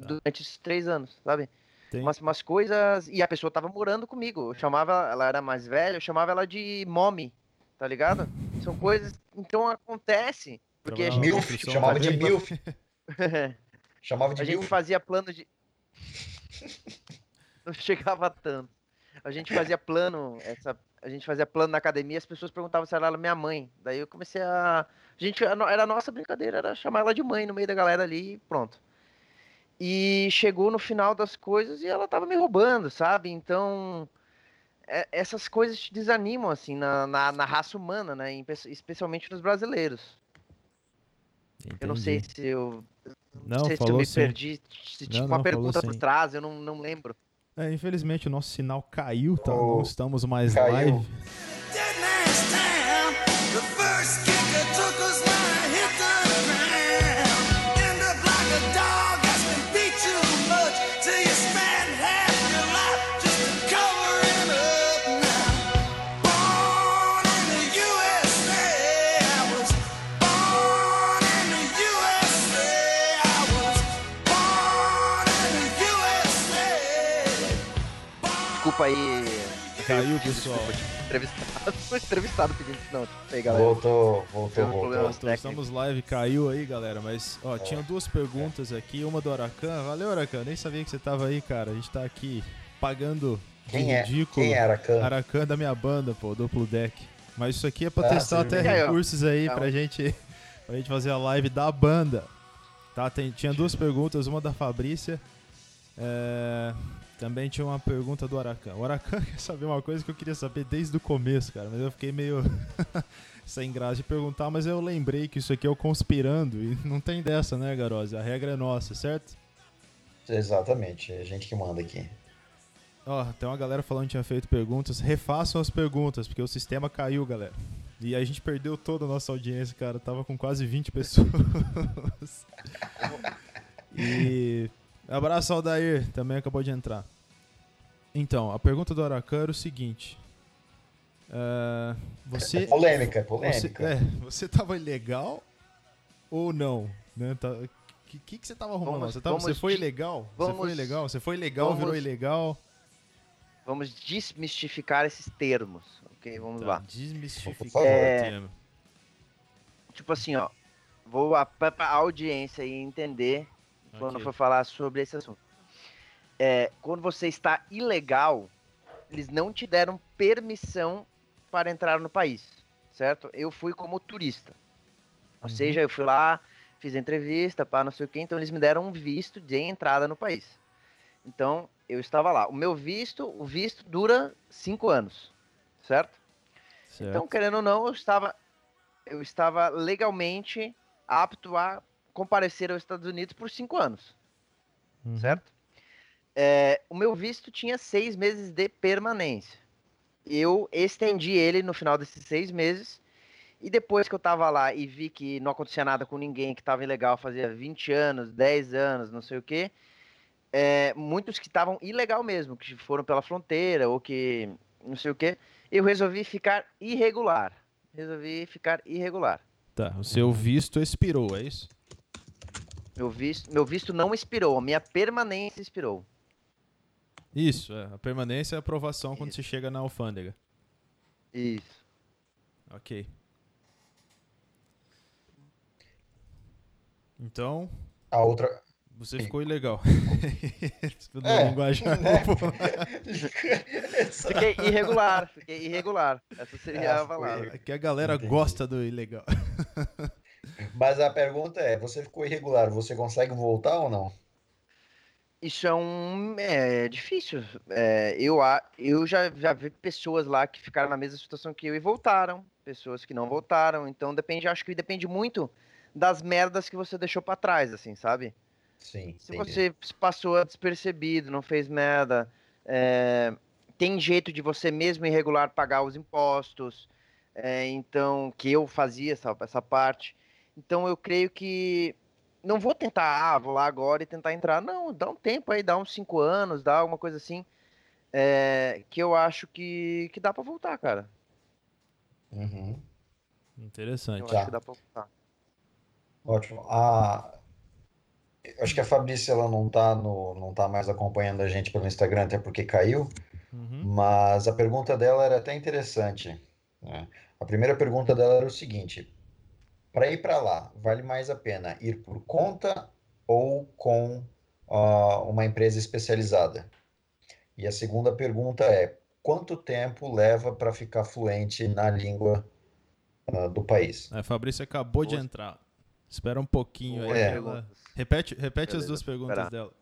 Tá. Durante esses três anos, sabe? Tem- Umas, umas coisas. E a pessoa tava morando comigo. Eu chamava, ela era mais velha, eu chamava ela de mommy, tá ligado? São coisas. Então acontece. Porque a Trabalhava gente, na Milf, chamava de. Milf. Chamava de a gente Milf. fazia plano de. Não chegava tanto. A gente fazia plano, essa, a gente fazia plano na academia, as pessoas perguntavam se ela era minha mãe. Daí eu comecei a. A gente, era a nossa brincadeira, era chamar ela de mãe no meio da galera ali e pronto. E chegou no final das coisas e ela tava me roubando, sabe? Então. é- essas coisas te desanimam, assim, na, na, na raça humana, né? em pe- especialmente nos brasileiros. Eu não sei Entendi. se eu. Não, sei se eu me sim. perdi. Se Não, tinha não, uma pergunta por sim. trás, eu não, não lembro. É, infelizmente o nosso sinal caiu, tá? Oh, não estamos mais caiu. live. Desculpa aí. Caiu, pessoal. Entrevistado. Foi entrevistado pedindo. Não, desculpa aí, galera. Voltou, voltou, voltou. estamos live, caiu aí, galera. Mas, ó, tinha duas perguntas aqui. Uma do Aracan. Valeu, Aracan. Nem sabia que você tava aí, cara. A gente tá aqui pagando de Quem é? ridículo. Quem era Khan? Aracan da minha banda, pô, duplo deck. Mas isso aqui é pra Ah, testar até viu? Recursos aí Então. pra gente, pra gente fazer a live da banda. Tá, tem- tinha duas perguntas, uma da Fabrícia. é, também tinha uma pergunta do Aracan. O Aracan quer saber uma coisa que eu queria saber desde o começo, cara. Mas eu fiquei meio sem graça de perguntar, mas eu lembrei que isso aqui é o conspirando. E não tem dessa, né, Garose? A regra é nossa, certo? Exatamente, é a gente que manda aqui. Ó, tem uma galera falando que tinha feito perguntas. Refaçam as perguntas, porque o sistema caiu, galera. E a gente perdeu toda a nossa audiência, cara. Tava com quase 20 pessoas. e. Abraço ao Dair, também acabou de entrar. Então, a pergunta do Aracan era o seguinte. É, você. É polêmica, é Você, polêmica. é, você tava ilegal ou não? Né? Tá, que, que, que você tava arrumando? Vamos- você, tava, você vamos foi de- ilegal? Você foi vamos- ilegal? Você foi ilegal, virou vamos- ilegal? Vamos desmistificar esses termos. Ok, vamos Tá, lá. Desmistificar favor. o É, tema. Tipo assim, ó. Vou a- pra pra audiência aí entender quando Ok. for falar sobre esse assunto. É, quando você está ilegal, eles não te deram permissão para entrar no país, certo? Eu fui como turista. Ou Uhum. seja, eu fui lá, fiz entrevista, pá, não sei o quê, então eles me deram um visto de entrada no país. Então, eu estava lá. O meu visto, o visto dura cinco anos, certo? Certo. Então, querendo ou não, eu estava, eu estava legalmente apto a comparecer aos Estados Unidos por cinco anos, Uhum. certo? É, o meu visto tinha seis meses de permanência. Eu estendi ele no final desses seis meses E depois que eu tava lá e vi que não acontecia nada com ninguém, que tava ilegal, fazia 20 anos, 10 anos, não sei o quê, é, muitos que estavam ilegal mesmo, que foram pela fronteira ou que não sei o quê, eu resolvi ficar irregular. Resolvi ficar irregular. Tá, o seu visto expirou, é isso? Meu visto, meu visto não expirou, a minha permanência expirou. Isso, é. A permanência é a aprovação quando você chega na alfândega. Isso. Ok. Então, A outra. você ficou ilegal. Na É, linguagem né? Fiquei irregular, fiquei irregular. Essa seria Ah, a palavra. É que a galera Entendi. gosta do ilegal. Mas a pergunta é: você ficou irregular, você consegue voltar ou não? Isso é um. É difícil. É, eu, eu já, já vi pessoas lá que ficaram na mesma situação que eu e voltaram. Pessoas que não voltaram. Então depende, acho que depende muito das merdas que você deixou pra trás, assim, sabe? Sim. Se entendi. você passou despercebido, não fez merda, é, tem jeito de você mesmo irregular pagar os impostos, é, então, que eu fazia essa, essa parte. Então eu creio que não vou tentar, ah, vou lá agora e tentar entrar. Não, dá um tempo aí, dá uns cinco anos, dá alguma coisa assim, é, que eu acho que, que dá pra voltar, cara. Uhum. Eu Interessante. acho Tá. que dá pra voltar. Ótimo. A... eu Acho que a Fabrícia ela não tá no, não tá mais acompanhando a gente pelo Instagram, até porque caiu. Uhum. Mas a pergunta dela era até interessante. né? A primeira pergunta dela era o seguinte: para ir para lá, vale mais a pena ir por conta ou com ah, uma empresa especializada? E a segunda pergunta é: quanto tempo leva para ficar fluente na língua ah, do país? A Fabrícia acabou de entrar. Espera um pouquinho aí. É. ela-. Repete, repete as duas perguntas esperar. dela.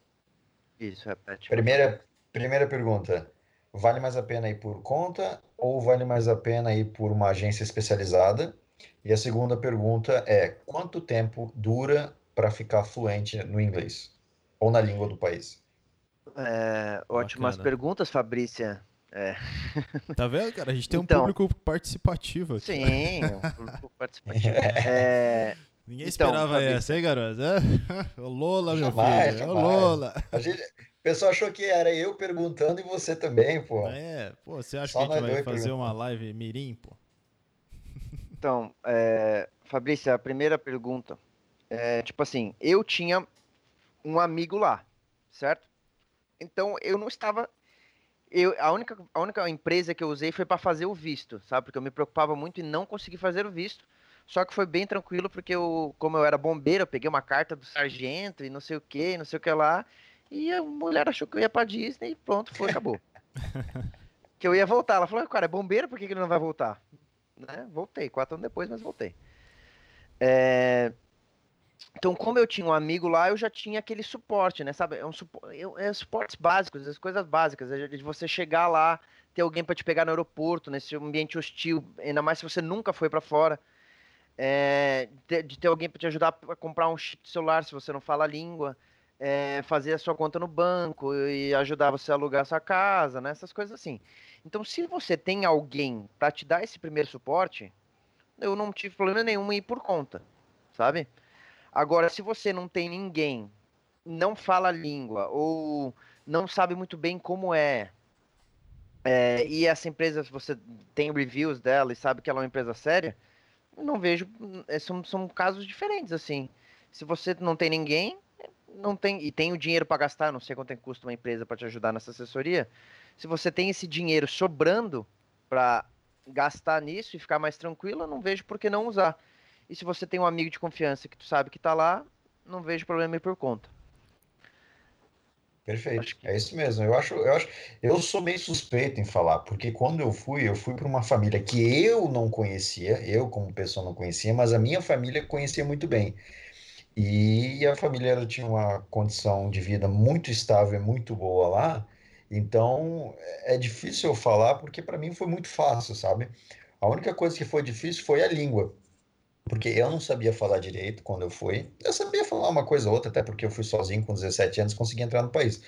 Isso, repete. Primeira, primeira pergunta: vale mais a pena ir por conta ou vale mais a pena ir por uma agência especializada? E a segunda pergunta é: quanto tempo dura para ficar fluente no inglês ou na língua do país? É, ótimas Bacana. perguntas, Fabrícia. Tá vendo, cara? A gente tem um Então. público participativo aqui. Sim, um público participativo. É, Ninguém Então, esperava Fabrício. essa, hein, garoto? É? Ô Lola, meu Jamais, filho. Jamais. Lola. A gente, o pessoal achou que era eu perguntando e você também, pô. É, pô, você acha Só que a gente vai fazer uma live mirim, pô? Então, é, Fabrícia, a primeira pergunta é tipo assim: eu tinha um amigo lá, certo? Então eu não estava. Eu, a, única, a única empresa que eu usei foi para fazer o visto, sabe? Porque eu me preocupava muito em não conseguir fazer o visto. Só que foi bem tranquilo, porque eu, como eu era bombeiro, eu peguei uma carta do sargento e não sei o que, não sei o que lá. E a mulher achou que eu ia pra Disney e pronto, foi, acabou. que eu ia voltar. Ela falou, cara, é bombeiro, por que, que ele não vai voltar? Né? Voltei, quatro anos depois, mas voltei. É, Então, como eu tinha um amigo lá, eu já tinha aquele suporte, né? Sabe? É um supo... é suportes básicos, as coisas básicas. é De você chegar lá, ter alguém para te pegar no aeroporto, nesse ambiente hostil, ainda mais se você nunca foi para fora. É, de, ter alguém para te ajudar a comprar um chip celular se você não fala a língua. é, fazer a sua conta no banco e ajudar você a alugar a sua casa, né? Essas coisas assim. Então, se você tem alguém para te dar esse primeiro suporte, eu não tive problema nenhum em ir por conta, sabe? Agora, se você não tem ninguém, não fala a língua ou não sabe muito bem como é, é, e essa empresa, se você tem reviews dela e sabe que ela é uma empresa séria, não vejo, é, são, são casos diferentes, assim. Se você não tem ninguém, não tem e tem o dinheiro para gastar, não sei quanto é que custa uma empresa para te ajudar nessa assessoria. Se você tem esse dinheiro sobrando para gastar nisso e ficar mais tranquilo, eu não vejo por que não usar. E se você tem um amigo de confiança que tu sabe que tá lá, não vejo problema em ir por conta. Perfeito, que- é isso mesmo. Eu acho, eu acho, eu sou meio suspeito em falar, porque quando eu fui, eu fui para uma família que eu não conhecia, eu como pessoa não conhecia, mas a minha família conhecia muito bem. E a família ela tinha uma condição de vida muito estável e muito boa lá, então é difícil eu falar, porque para mim foi muito fácil, sabe? A única coisa que foi difícil foi a língua. Porque eu não sabia falar direito quando eu fui. Eu sabia falar uma coisa ou outra, até porque eu fui sozinho com 17 anos, consegui entrar no país.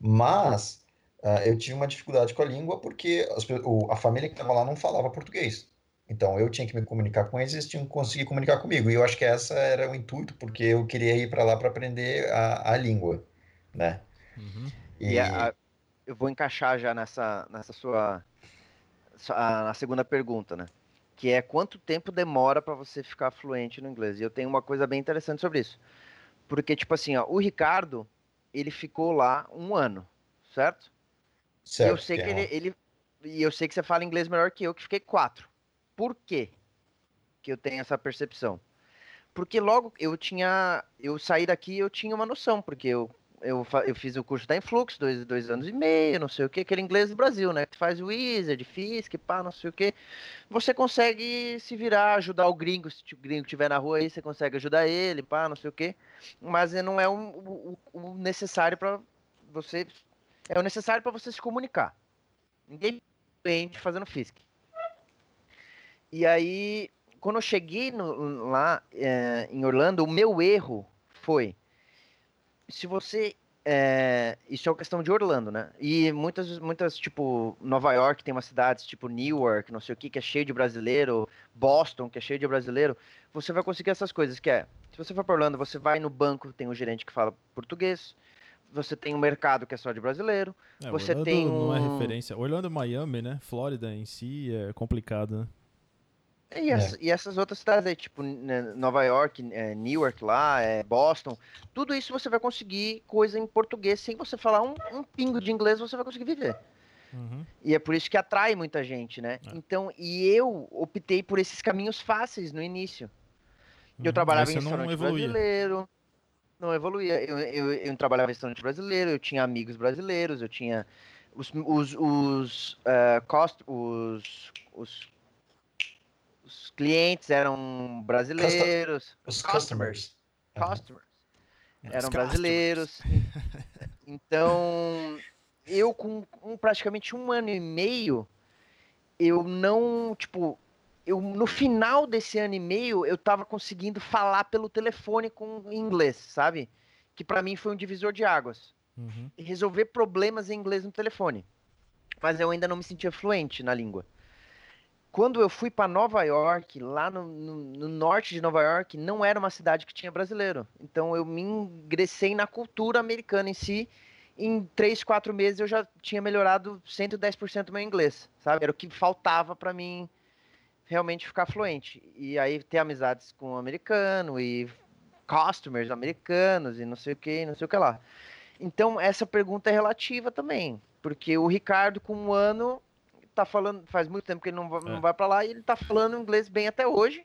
Mas ah, eu tive uma dificuldade com a língua porque as o- a família que estava lá não falava português. Então eu tinha que me comunicar com eles, eles tinham que conseguir comunicar comigo. E eu acho que essa era o intuito, porque eu queria ir para lá para aprender a, a língua, né? Uhum. E a- a- eu vou encaixar já nessa, nessa sua, sua- na segunda pergunta, né? Que é quanto tempo demora para você ficar fluente no inglês? E eu tenho uma coisa bem interessante sobre isso. Porque, tipo assim, ó, o Ricardo, ele ficou lá um ano, certo? E certo, eu sei que é ele, ele. E eu sei que você fala inglês melhor que eu, que fiquei quatro. Por quê? Que eu tenho essa percepção. Porque logo eu tinha. Eu saí daqui eu tinha uma noção, porque eu, eu, eu fiz o curso da Influx, dois, dois anos e meio, não sei o que, aquele inglês do Brasil, né? Que faz Wizard, Fisk, pá, não sei o que. Você consegue se virar, ajudar o gringo, se o gringo estiver na rua aí, você consegue ajudar ele, pá, não sei o que. Mas eh, não é o, o, o necessário para você. É o necessário para você se comunicar. Ninguém fazendo Fisk. E aí, quando eu cheguei no- lá eh, em Orlando, o meu erro foi se você é, isso é uma questão de Orlando, né? E muitas, muitas, tipo, Nova York tem umas cidades, tipo Newark, não sei o que, que é cheio de brasileiro, Boston, que é cheio de brasileiro, você vai conseguir essas coisas, que é, se você for para Orlando, você vai no banco, tem um gerente que fala português, você tem um mercado que é só de brasileiro, É, Você Orlando tem não é um- referência. Orlando, Miami, né? Flórida em si é complicado, né? E, essa- e essas outras cidades aí, tipo né, Nova York, é, Newark lá, é, Boston, tudo isso você vai conseguir coisa em português, sem você falar um, um pingo de inglês, você vai conseguir viver. Uhum. E é por isso que atrai muita gente, né? É. Então, e eu optei por esses caminhos fáceis no início. Eu Uhum. trabalhava em restaurante evoluía. brasileiro, não evoluía. Eu, eu, eu trabalhava em restaurante brasileiro, eu tinha amigos brasileiros, eu tinha os, os, os, eh, cost, os, os, os clientes eram brasileiros, Os customers. Aham. customers Os eram brasileiros. Então, eu com um- praticamente um ano e meio, eu não, tipo, eu no final desse ano e meio, eu tava conseguindo falar pelo telefone com inglês, sabe? Que pra mim foi um divisor de águas. Uhum. E resolver problemas em inglês no telefone. Mas eu ainda não me sentia fluente na língua. Quando eu fui para Nova York, lá no, no- no norte de Nova York, não era uma cidade que tinha brasileiro. Então eu me ingressei na cultura americana em si. Em três, quatro meses eu já tinha melhorado 110% meu inglês, sabe? Era o que faltava para mim realmente ficar fluente. E aí ter amizades com americano e customers americanos e não sei o que, não sei o que lá. Então, essa pergunta é relativa também, porque o Ricardo, com um ano, tá falando, faz muito tempo que ele não, va- não É. vai para lá e ele tá falando inglês bem até hoje.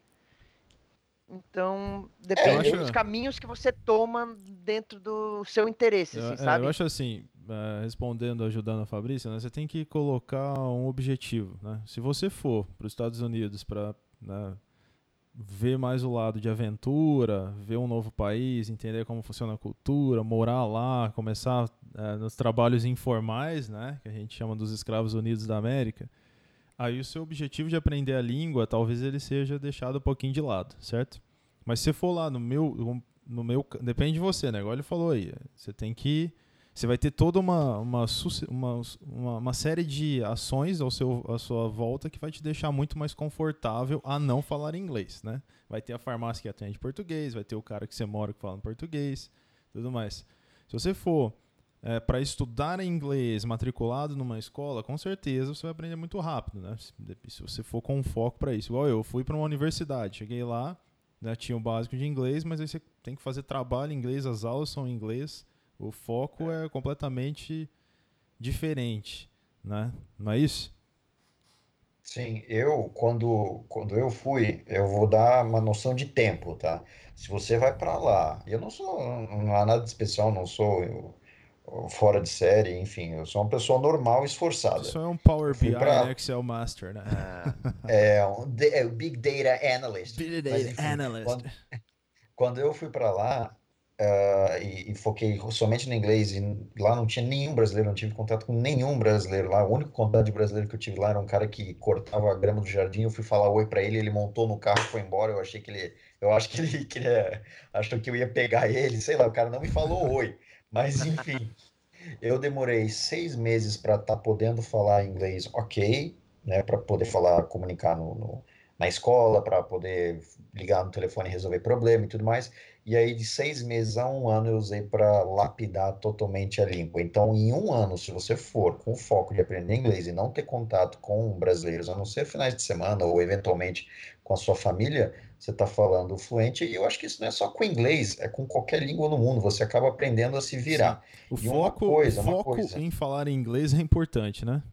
Então, depende acho- dos caminhos que você toma dentro do seu interesse, Eu, assim, é, sabe? eu acho assim, é, respondendo, ajudando a Fabrícia, né, você tem que colocar um objetivo. Né? Se você for para os Estados Unidos para ver mais o lado de aventura, ver um novo país, entender como funciona a cultura, morar lá, começar é, nos trabalhos informais, né, que a gente chama dos escravos unidos da América, aí o seu objetivo de aprender a língua, talvez ele seja deixado um pouquinho de lado, certo? Mas se for lá no meu, no meu, depende de você, né? Igual ele falou aí, você tem que, você vai ter toda uma uma, uma, uma, série de ações ao seu, à sua volta que vai te deixar muito mais confortável a não falar inglês, né? Vai ter a farmácia que atende português, vai ter o cara que você mora que fala português, tudo mais. Se você for para estudar inglês matriculado numa escola, com certeza você vai aprender muito rápido, né? Se, se você for com foco para isso. Igual eu, fui para uma universidade, cheguei lá, né, tinha o básico de inglês, mas aí você tem que fazer trabalho em inglês, as aulas são em inglês, o foco é completamente diferente, né? Não é isso? Sim, eu, quando, quando eu fui, eu vou dar uma noção de tempo, tá? Se você vai para lá, eu não sou, não há nada de especial, não sou eu, eu fora de série, enfim, eu sou uma pessoa normal, esforçada. Isso é um Power BI, pra- né, Excel Master, né? Ah, É um é o Big Data Analyst. Mas, enfim, Analyst. Quando, quando eu fui para lá ah, e, e foquei somente no inglês, e lá não tinha nenhum brasileiro, não tive contato com nenhum brasileiro lá. O único contato de brasileiro que eu tive lá era um cara que cortava a grama do jardim. Eu fui falar oi para ele, ele montou no carro, foi embora. Eu achei que ele, eu acho que ele queria, achou que eu ia pegar ele, sei lá. O cara não me falou oi, mas enfim. Eu demorei seis meses para estar podendo falar inglês ok, né, para poder falar, comunicar no, no, na escola para poder ligar no telefone e resolver problema e tudo mais. E aí, de seis meses a um ano, eu usei para lapidar totalmente a língua. Então, em um ano, se você for com o foco de aprender inglês e não ter contato com brasileiros, a não ser finais de semana ou eventualmente com a sua família, você está falando fluente. E eu acho que isso não é só com inglês, é com qualquer língua no mundo. Você acaba aprendendo a se virar. O E uma foco, coisa, o uma foco coisa. em falar inglês é importante, né?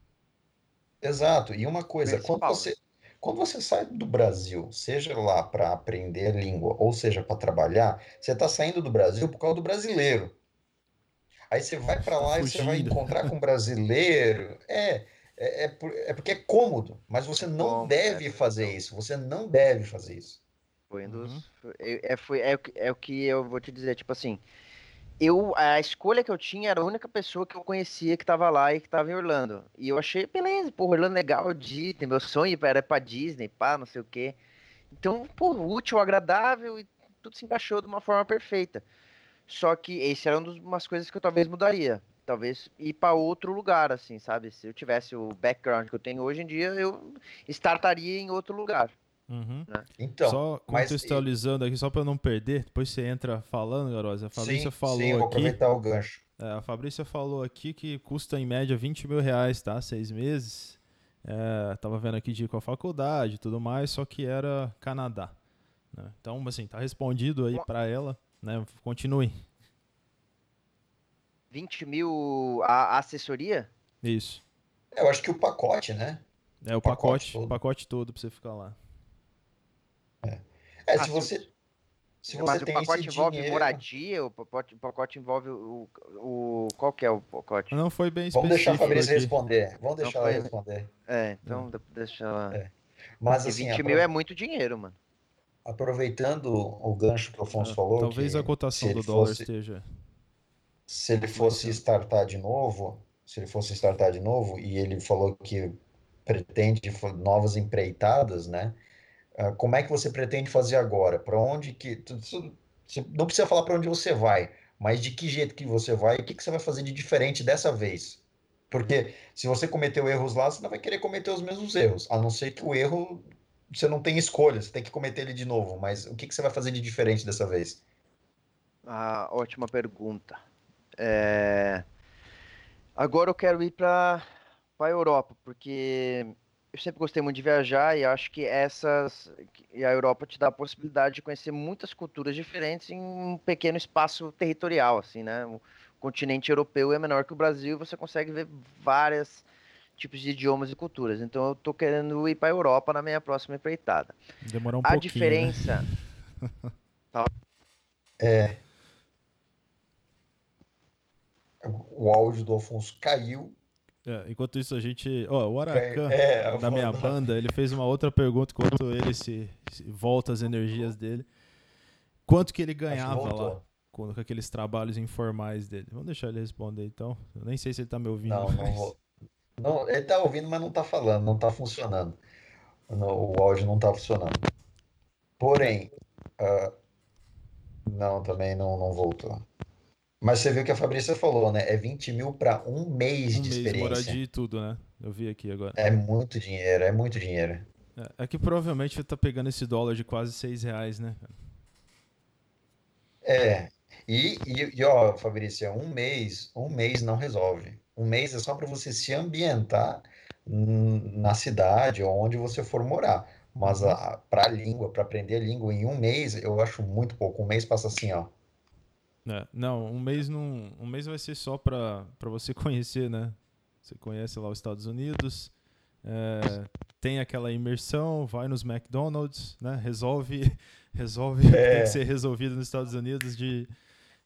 Exato. E uma coisa, quando Principal, você, quando você sai do Brasil, seja lá para aprender a língua, ou seja para trabalhar, você está saindo do Brasil por causa do brasileiro. Aí você vai para lá e você vai encontrar com um brasileiro. É, é, é, por- é porque é cômodo, mas você não Cômodo, deve é. fazer isso. Você não deve fazer isso. Foi um dos. Uhum. foi- É, é- foi, é, o que- é o que eu vou te dizer, tipo assim. Eu, a escolha que eu tinha era a única pessoa que eu conhecia que tava lá e que tava em Orlando. E eu achei, beleza, pô, Orlando é legal, Disney, meu sonho era pra Disney, pá, não sei o quê. Então, pô, útil, agradável e tudo se encaixou de uma forma perfeita. Só que esse era um dos- umas coisas que eu talvez mudaria. Talvez ir pra outro lugar, assim, sabe? Se eu tivesse o background que eu tenho hoje em dia, eu startaria em outro lugar. Uhum. Então, só mas- contextualizando aqui, só para não perder, depois você entra falando, Garosa. A Fabrícia sim, falou sim, vou aqui. aproveitar o gancho. É, a Fabrícia falou aqui que custa em média 20 mil reais, tá? Seis meses. É, tava vendo aqui de ir com a faculdade e tudo mais, só que era Canadá. né? Então, assim, tá respondido aí pra ela, né? Continue. 20 mil a assessoria? Isso. Eu acho que o pacote, né? É o Pacote pacote, todo. o pacote todo pra você ficar lá. É, Ah, se se- você, se Mas você o tem pacote envolve dinheiro, moradia, o pacote, o pacote envolve o, o. Qual que é o pacote? Não foi bem vamos deixar a específico aqui. responder. Vamos deixar ela foi- responder. É, então de- deixa ela. É, Mas Porque assim, 20 apro- mil é muito dinheiro, mano. aproveitando o gancho que o Afonso Ah, falou, Talvez que a cotação se do ele dólar fosse- esteja. se ele fosse Mas, startar de novo, se ele fosse startar de novo, e ele falou que pretende novas empreitadas, né? Ah, Como é que você pretende fazer agora? Para onde que você não precisa falar para onde você vai, mas de que jeito que você vai e o que que você vai fazer de diferente dessa vez? Porque se você cometeu erros lá, você não vai querer cometer os mesmos erros, a não ser que o erro você não tem escolha, você tem que cometer ele de novo. Mas o que que você vai fazer de diferente dessa vez? Ah, ótima pergunta. É, Agora eu quero ir para a Europa, porque eu sempre gostei muito de viajar e acho que essas e a Europa te dá a possibilidade de conhecer muitas culturas diferentes em um pequeno espaço territorial, assim, né? O continente europeu é menor que o Brasil e você consegue ver vários tipos de idiomas e culturas. Então eu tô querendo ir para a Europa na minha próxima empreitada. Demorar um a pouquinho. né? diferença O áudio do Afonso caiu. É, enquanto isso, a gente. Ó, o Aracan, É, da minha banda, ele fez uma outra pergunta enquanto ele se, se volta as energias dele. Quanto que ele ganhava lá com, com aqueles trabalhos informais dele? Vamos deixar ele responder então. Eu nem sei se ele tá me ouvindo. Não, não mas- vou. Não, ele tá ouvindo, mas não tá falando, não tá funcionando. O áudio não tá funcionando. Porém, ah, não, também não, não voltou. Mas você viu que a Fabrícia falou, né? É 20 mil para um mês Um de mês, experiência. moradia e tudo, né? Eu vi aqui agora. É muito dinheiro, é muito dinheiro. É, é que provavelmente tá pegando esse dólar de quase 6 reais, né? É. E, e, e, ó, Fabrícia, um mês, um mês não resolve. Um mês é só para você se ambientar na cidade ou onde você for morar. Mas Uhum. para a língua, para aprender a língua em um mês, eu acho muito pouco. Um mês passa assim, ó. É, não, um mês não, um mês vai ser só pra para você conhecer, né? Você conhece lá os Estados Unidos, é, tem aquela imersão, vai nos McDonald's, né? Resolve, resolve o que tem É. que ser resolvido nos Estados Unidos de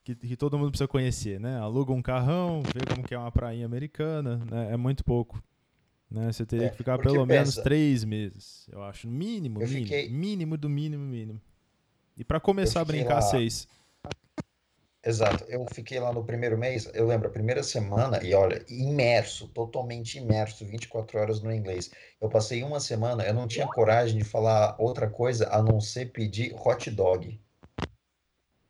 que, que todo mundo precisa conhecer, né? Aluga um carrão, vê como que é uma prainha americana, né? É muito pouco. Né? Você teria É, que ficar pelo menos pensa- três meses, eu acho. Mínimo, Eu mínimo. fiquei- Mínimo do mínimo, mínimo. E pra começar a brincar, lá- seis. Exato. Eu fiquei lá no primeiro mês, eu lembro, a primeira semana, e olha, imerso, totalmente imerso, 24 horas no inglês. Eu passei uma semana, eu não tinha coragem de falar outra coisa a não ser pedir hot dog.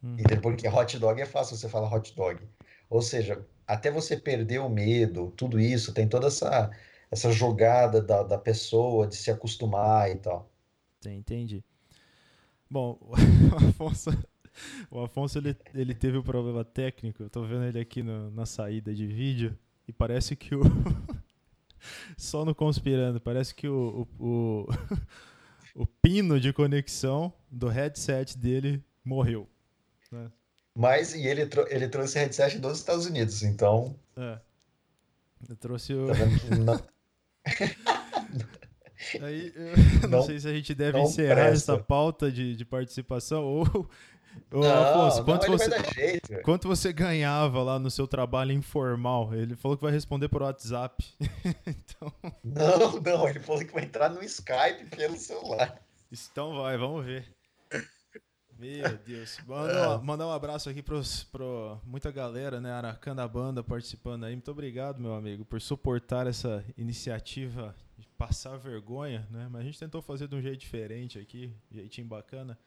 Uhum. Entendeu? Porque hot dog é fácil você falar hot dog. Ou seja, até você perder o medo, tudo isso, tem toda essa, essa jogada da, da pessoa de se acostumar e tal. Tem, entendi. Bom, Afonso, o Afonso ele, ele teve um problema técnico. Eu tô vendo ele aqui no- na saída de vídeo e parece que o. Só no conspirando, parece que o, o, o, o pino de conexão do headset dele morreu. né? Mas e ele, trou- ele trouxe headset dos Estados Unidos, então É. Eu trouxe o. tá não, Aí, eu não, Não- sei se a gente deve encerrar presta. essa pauta de, de participação ou. Ô, não, Afonso, não, quanto ele você, quanto você ganhava lá no seu trabalho informal? Ele falou que vai responder por WhatsApp. então, Não, não, ele falou que vai entrar no Skype pelo celular. então vai, vamos ver. Meu Deus. Manda, É. mandar um abraço aqui pros, pro muita galera, né? Aracanda Banda participando aí. Muito obrigado, meu amigo, por suportar essa iniciativa de passar vergonha, né? Mas a gente tentou fazer de um jeito diferente aqui, jeitinho bacana.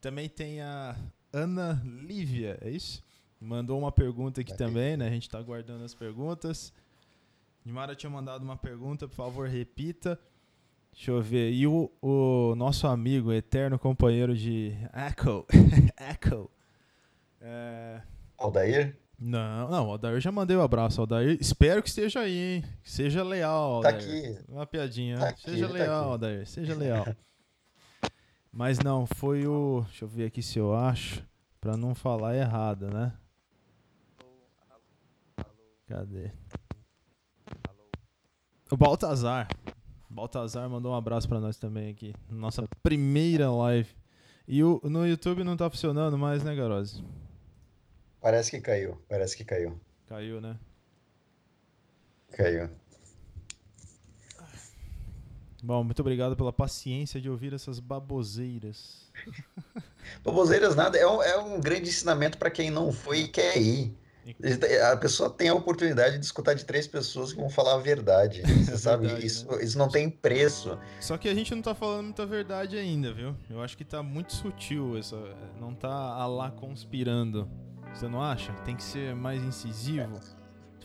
Também tem a Ana Lívia, é isso? Mandou uma pergunta aqui Ana também, né? A gente tá aguardando as perguntas. Nimara tinha mandado uma pergunta, por favor, repita. Deixa eu ver. E o, o nosso amigo, eterno companheiro de Echo. Echo. É, Aldair, Não, não, Aldair já mandei o um abraço, Aldair. Espero que esteja aí, hein? Que Seja leal, tá Aldair. aqui. Uma piadinha. Tá aqui, seja tá leal, aqui. Aldair. Seja leal. Mas não, foi o. Deixa eu ver aqui se eu acho. Pra não falar errado, né? Cadê? O Baltazar. Baltazar mandou um abraço pra nós também aqui. Nossa primeira live. E o, no YouTube não tá funcionando mais, né, Garose? Parece que caiu, parece que caiu. Caiu, né? Caiu. Bom, muito obrigado pela paciência de ouvir essas baboseiras. Baboseiras nada, é um, é um grande ensinamento para quem não foi e quer ir. A pessoa tem a oportunidade de escutar de três pessoas que vão falar a verdade. Você sabe? verdade, isso, né? isso não tem preço. Só que a gente não tá falando muita verdade ainda, viu? Eu acho que tá muito sutil essa. Não tá a lá conspirando. Você não acha? Tem que ser mais incisivo.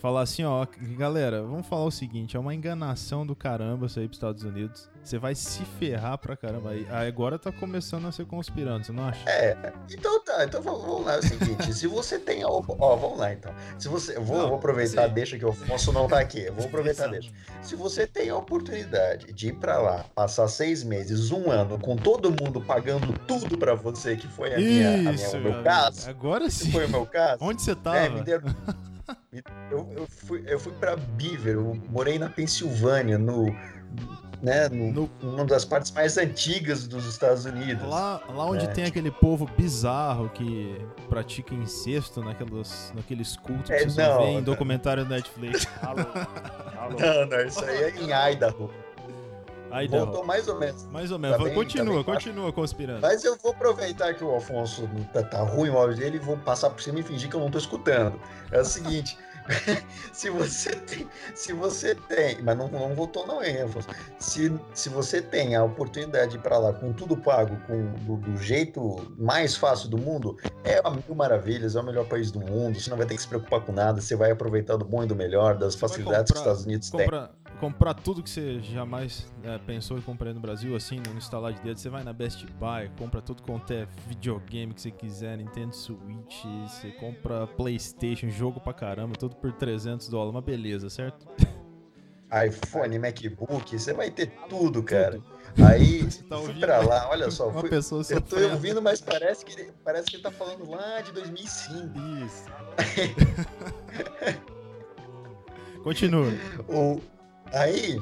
Falar assim, ó, galera, vamos falar o seguinte, é uma enganação do caramba você ir pros Estados Unidos. Você vai se ferrar pra caramba. Aí agora tá começando a ser conspirando, você não acha? É, então tá, então vamos lá, é o seguinte, se você tem a op- ó, vamos lá então. Se você, eu vou, Não, vou aproveitar, sim. deixa que o Afonso não tá aqui, eu vou aproveitar, deixa. Se você tem a oportunidade de ir pra lá, passar seis meses, um ano, com todo mundo pagando tudo pra você, que foi a minha, a minha- Isso, o meu caso. Agora sim. foi o meu caso, Onde você É, tava? me deram- eu, eu fui, eu fui pra Beaver, eu morei na Pensilvânia, no, né, no, No- uma das partes mais antigas dos Estados Unidos. Lá, lá onde É. tem aquele povo bizarro que pratica incesto naqueles, naqueles cultos que É, você só não, vê em não. documentário do Netflix. Alô, alô. Não, não, isso aí é em Idaho. Aí Voltou deu. mais ou menos. Mais ou menos. Tá bem, continua, tá bem. continua conspirando. Mas eu vou aproveitar que o Alfonso tá, tá ruim o áudio dele e vou passar por cima e fingir que eu não tô escutando. É o seguinte, se você tem, se você tem, mas não, não voltou não, hein, Afonso? Se, se você tem a oportunidade de ir pra lá com tudo pago, com do, do jeito mais fácil do mundo, é a mil maravilhas, é o melhor país do mundo, você não vai ter que se preocupar com nada, você vai aproveitar do bom e do melhor, das Você facilidades que os comprar- Estados Unidos têm. Comprar, tudo que você jamais é, pensou em comprar no Brasil, assim, no instalar de dedo. Você vai na Best Buy, compra tudo quanto é videogame que você quiser, Nintendo Switch, você compra Playstation, jogo pra caramba, tudo por 300 dólares, uma beleza, certo? iPhone, MacBook, você vai ter tudo, cara. Tudo. Aí, tá fui pra lá, olha só, Uma fui, pessoa eu tô sofrendo. ouvindo, mas parece que, ele- parece que ele tá falando lá de 2005. Isso. Continua. O, aí,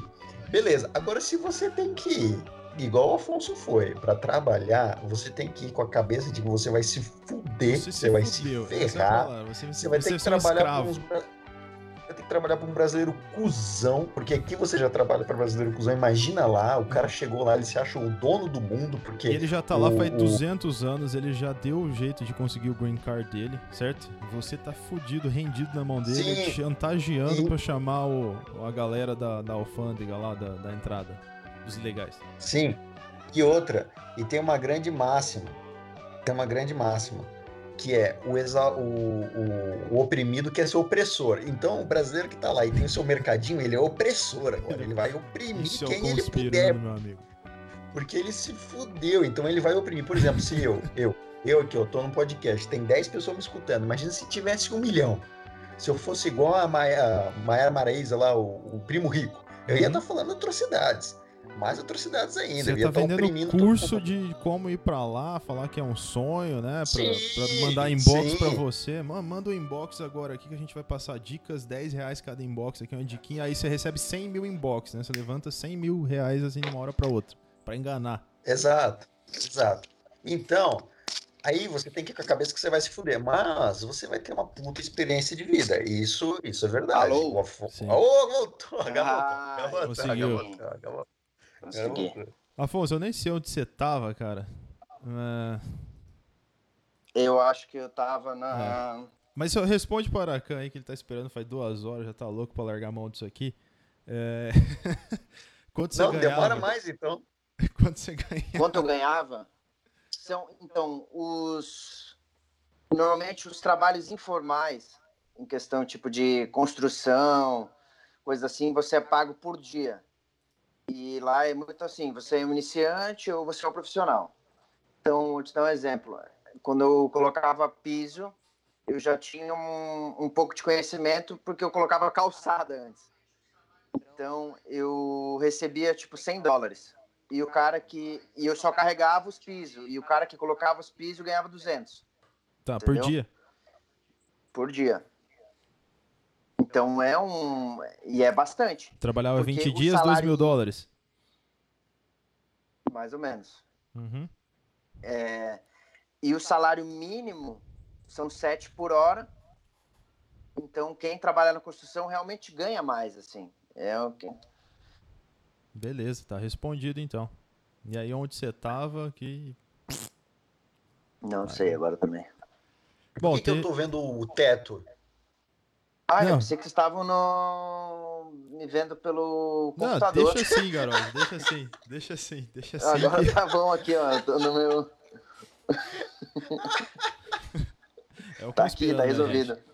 beleza. Agora, se você tem que ir, igual o Afonso foi, pra trabalhar, você tem que ir com a cabeça de que você vai se fuder, você, se vai fudeu, se é ferrar, palavra, Você, você vai ter que um trabalhar com uns que trabalhar pra um brasileiro cuzão, porque aqui você já trabalha pra brasileiro cuzão. Imagina lá, o cara chegou lá, ele se acha o dono do mundo, porque Ele já tá lá o- faz o- 200 anos, ele já deu o jeito de conseguir o green card dele, certo? Você tá fudido, rendido na mão dele, Sim. chantageando Sim. pra chamar o, a galera da, da alfândega lá, da, da entrada, dos ilegais. Sim. E outra, e tem uma grande máxima. Tem uma grande máxima. Que é o, exa o, o, o oprimido quer ser opressor. Então, o brasileiro que tá lá e tem o seu mercadinho, ele é opressor agora. Ele vai oprimir Isso é quem ele puder. meu amigo. porque ele se fudeu. Então ele vai oprimir. Por exemplo, se eu, eu, eu aqui, eu tô num podcast, tem 10 pessoas me escutando. Imagina se tivesse um milhão. Se eu fosse igual a Maia- a Maiara Maraíza lá, o, o primo rico, eu ia Uhum. estar falando atrocidades. Mais atrocidades ainda. Você tá vendendo todo curso de como ir pra lá, falar que é um sonho, né? Pra, Sim, pra mandar inbox pra você. Mano, manda um inbox agora aqui que a gente vai passar dicas, 10 reais cada inbox aqui, uma diquinha. Aí você recebe 100 mil inbox, né? Você levanta 100 mil reais assim de uma hora pra outra. Pra enganar. Exato, exato. Então, aí você tem que ir com a cabeça que você vai se fuder, mas você vai ter uma puta experiência de vida. Isso, isso é verdade. Alô? O Afo- Sim. Ô, voltou, garoto, garoto, garoto, Consegui. garoto. Afonso, eu nem sei onde você tava, cara. É, Eu acho que eu tava na. Mas só responde para o Aracan aí que ele tá esperando faz duas horas, já tá louco pra largar a mão disso aqui. É... Quanto você Não, ganhava? demora mais então. Quanto você ganha? Quanto eu ganhava? São, então, os. Normalmente os trabalhos informais, em questão tipo de construção, coisa assim, você é pago por dia. E lá é muito assim, você é um iniciante ou você é um profissional. Então, vou te dar um exemplo. Quando eu colocava piso, eu já tinha um, um pouco de conhecimento porque eu colocava calçada antes. Então, eu recebia tipo 100 dólares. E o cara que. E eu só carregava os pisos. E o cara que colocava os pisos ganhava 200 Tá, por Entendeu? dia. por dia. Então é um. E é bastante, Trabalhava Porque 20 o dias, 2 salário- mil dólares. mais ou menos. Uhum. É, e o salário mínimo são 7 por hora. Então quem trabalha na construção realmente ganha mais, assim. É o que. Beleza, tá respondido então. E aí onde você tava que. Não sei agora também. Por Bom, que, que eu tô vendo o teto? Ah, eu Não. pensei que vocês estavam no... me vendo pelo Não, computador. deixa assim, garoto. Deixa assim, deixa assim, deixa assim. Agora tá bom aqui, ó. Tô no meu. É o Tá aqui, tá né, resolvido. gente?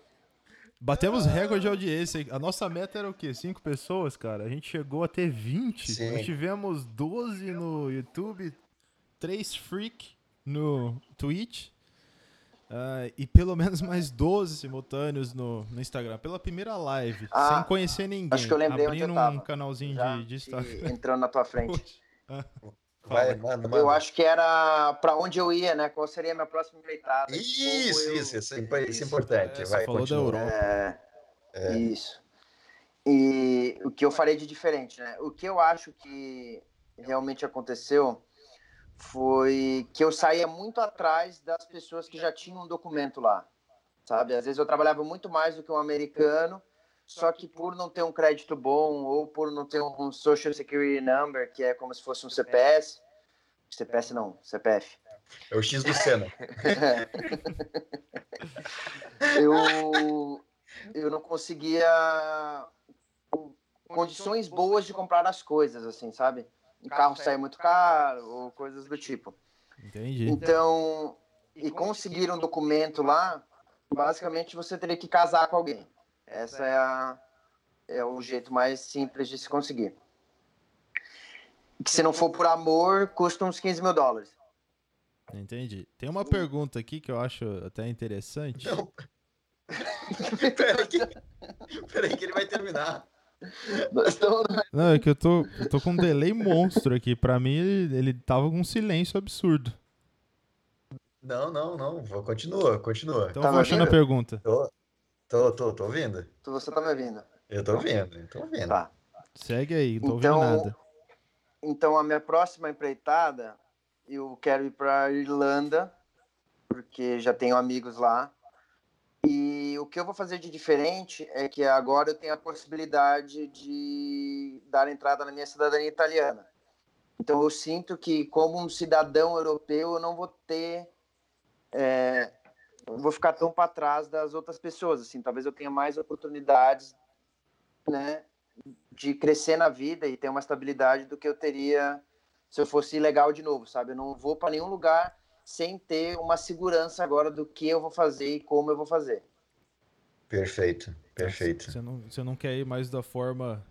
Batemos recorde de audiência. A nossa meta era o quê? 5 pessoas, cara. A gente chegou a ter 20. Sim. Nós tivemos 12 no YouTube, 3 freak no Twitch. Ah, e pelo menos mais 12 simultâneos no, no Instagram. Pela primeira live, Ah, sem conhecer ninguém. acho que eu lembrei onde abrindo eu tava. um canalzinho Já de, de Instagram. entrando na tua frente. Vai, manda, manda. Eu acho que era pra onde eu ia, né? Qual seria a minha próxima empreitada? Isso, eu- isso, isso é isso é importante. É, você Vai, falou da continua. Europa. É, Isso. E o que eu farei de diferente, né? O que eu acho que realmente aconteceu foi que eu saía muito atrás das pessoas que já tinham um documento lá, sabe? Às vezes eu trabalhava muito mais do que um americano, só que por não ter um crédito bom ou por não ter um Social Security Number, que é como se fosse um CPS, CPS não, CPF, É o X do Senna. eu, eu não conseguia condições boas de comprar as coisas, assim, sabe? O carro saia muito caro ou coisas do tipo. Entendi. Então, e conseguir um documento lá, basicamente você teria que casar com alguém. Essa é, a, é o jeito mais simples de se conseguir. Que se não for por amor, custa uns 15 mil dólares. Entendi. Tem uma pergunta aqui que eu acho até interessante. Não. Peraí que... Peraí que ele vai terminar. Nós estamos Não, é que eu tô, eu tô com um delay monstro aqui. Pra mim, ele, ele tava com um silêncio absurdo. Não, não, não. Continua, continua. Então Tá eu vou achando a pergunta. Tô, tô, tô, tô ouvindo. Você tá me ouvindo? Eu tô ouvindo, eu tô ouvindo. Tá. Segue aí, não tô Então, ouvindo nada. Então, a minha próxima empreitada, eu quero ir para Irlanda, porque já tenho amigos lá. E o que eu vou fazer de diferente é que agora eu tenho a possibilidade de dar entrada na minha cidadania italiana. Então, eu sinto que, como um cidadão europeu, eu não vou ter. é, vou ficar tão para trás das outras pessoas. Assim, talvez eu tenha mais oportunidades, né, de crescer na vida e ter uma estabilidade do que eu teria se eu fosse ilegal de novo, sabe? Eu não vou para nenhum lugar sem ter uma segurança agora do que eu vou fazer e como eu vou fazer. Perfeito, perfeito. Você não, você não quer ir mais da forma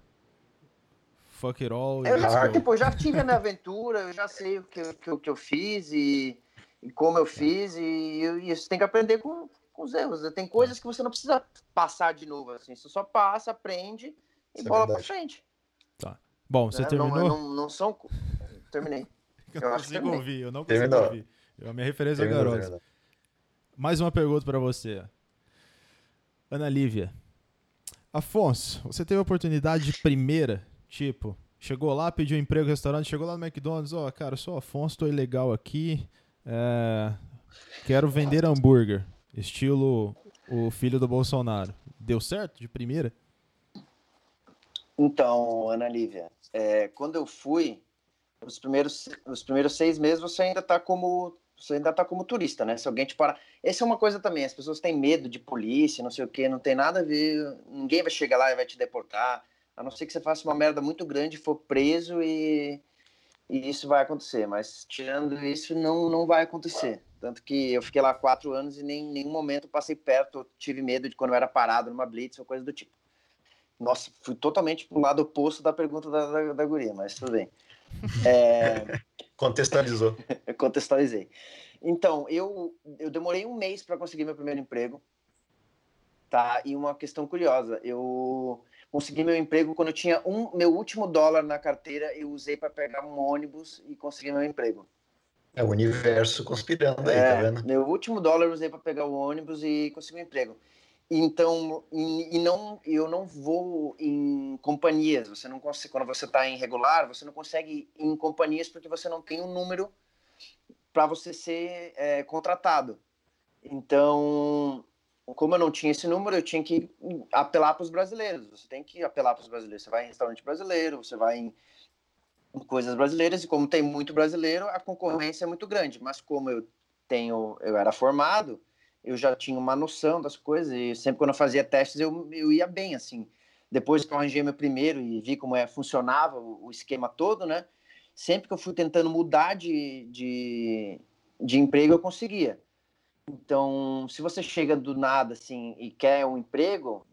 fuck it all. Eu já, tipo, eu já tive a minha aventura, eu já sei o que, eu- que, eu- que eu fiz e, e como eu fiz, e, e você tem que aprender com, com os erros. né? Tem coisas que você não precisa passar de novo, assim, você só passa, aprende e Isso é bola pra verdade. frente. Bom, você né? terminou? Não, não, não são. Terminei. eu eu não consigo terminei. ouvir, eu não consigo Terminou. ouvir. A minha referência é Terminou, garoto. terminou. Mais uma pergunta pra você. Ana Lívia. Afonso, você teve a oportunidade de primeira, tipo, chegou lá, pediu emprego no restaurante, chegou lá no McDonald's, ó, cara, eu sou o Afonso, tô ilegal aqui, é, quero vender hambúrguer, estilo o filho do Bolsonaro. Deu certo de primeira? Então, Ana Lívia, é, quando eu fui, os primeiros, os primeiros seis meses você ainda tá como você ainda tá como turista, né? Se alguém te parar. Essa é uma coisa também, as pessoas têm medo de polícia, não sei o que, não tem nada a ver. Ninguém vai chegar lá e vai te deportar, a não ser que você faça uma merda muito grande, for preso e, e isso vai acontecer. Mas tirando isso, não, não vai acontecer. Tanto que eu fiquei lá quatro anos e nem em nenhum momento passei perto, tive medo de quando eu era parado numa blitz ou coisa do tipo. Nossa, fui totalmente pro lado oposto da pergunta da, da, da guria, mas tudo bem. É, Contextualizou. eu contextualizei. Então, eu, eu demorei um mês para conseguir meu primeiro emprego, tá? E uma questão curiosa, eu consegui meu emprego quando eu tinha um meu último dólar na carteira, eu usei para pegar um ônibus e conseguir meu emprego. É o universo conspirando aí, tá É, vendo? meu último dólar eu usei para pegar o ônibus e conseguir um emprego. Então, e, e não, eu não vou em companhias. Você não consegue, quando você está em regular, você não consegue ir em companhias porque você não tem um número para você ser é, contratado. Então, como eu não tinha esse número, eu tinha que apelar para os brasileiros. Você tem que apelar para os brasileiros. Você vai em restaurante brasileiro, você vai em em coisas brasileiras e como tem muito brasileiro, a concorrência é muito grande. Mas como eu tenho, eu era formado, eu já tinha uma noção das coisas e sempre quando eu fazia testes eu, eu ia bem assim. Depois que eu arranjei meu primeiro e vi como é funcionava o, o esquema todo, né? Sempre que eu fui tentando mudar de, de, de emprego eu conseguia. Então, se você chega do nada assim e quer um emprego,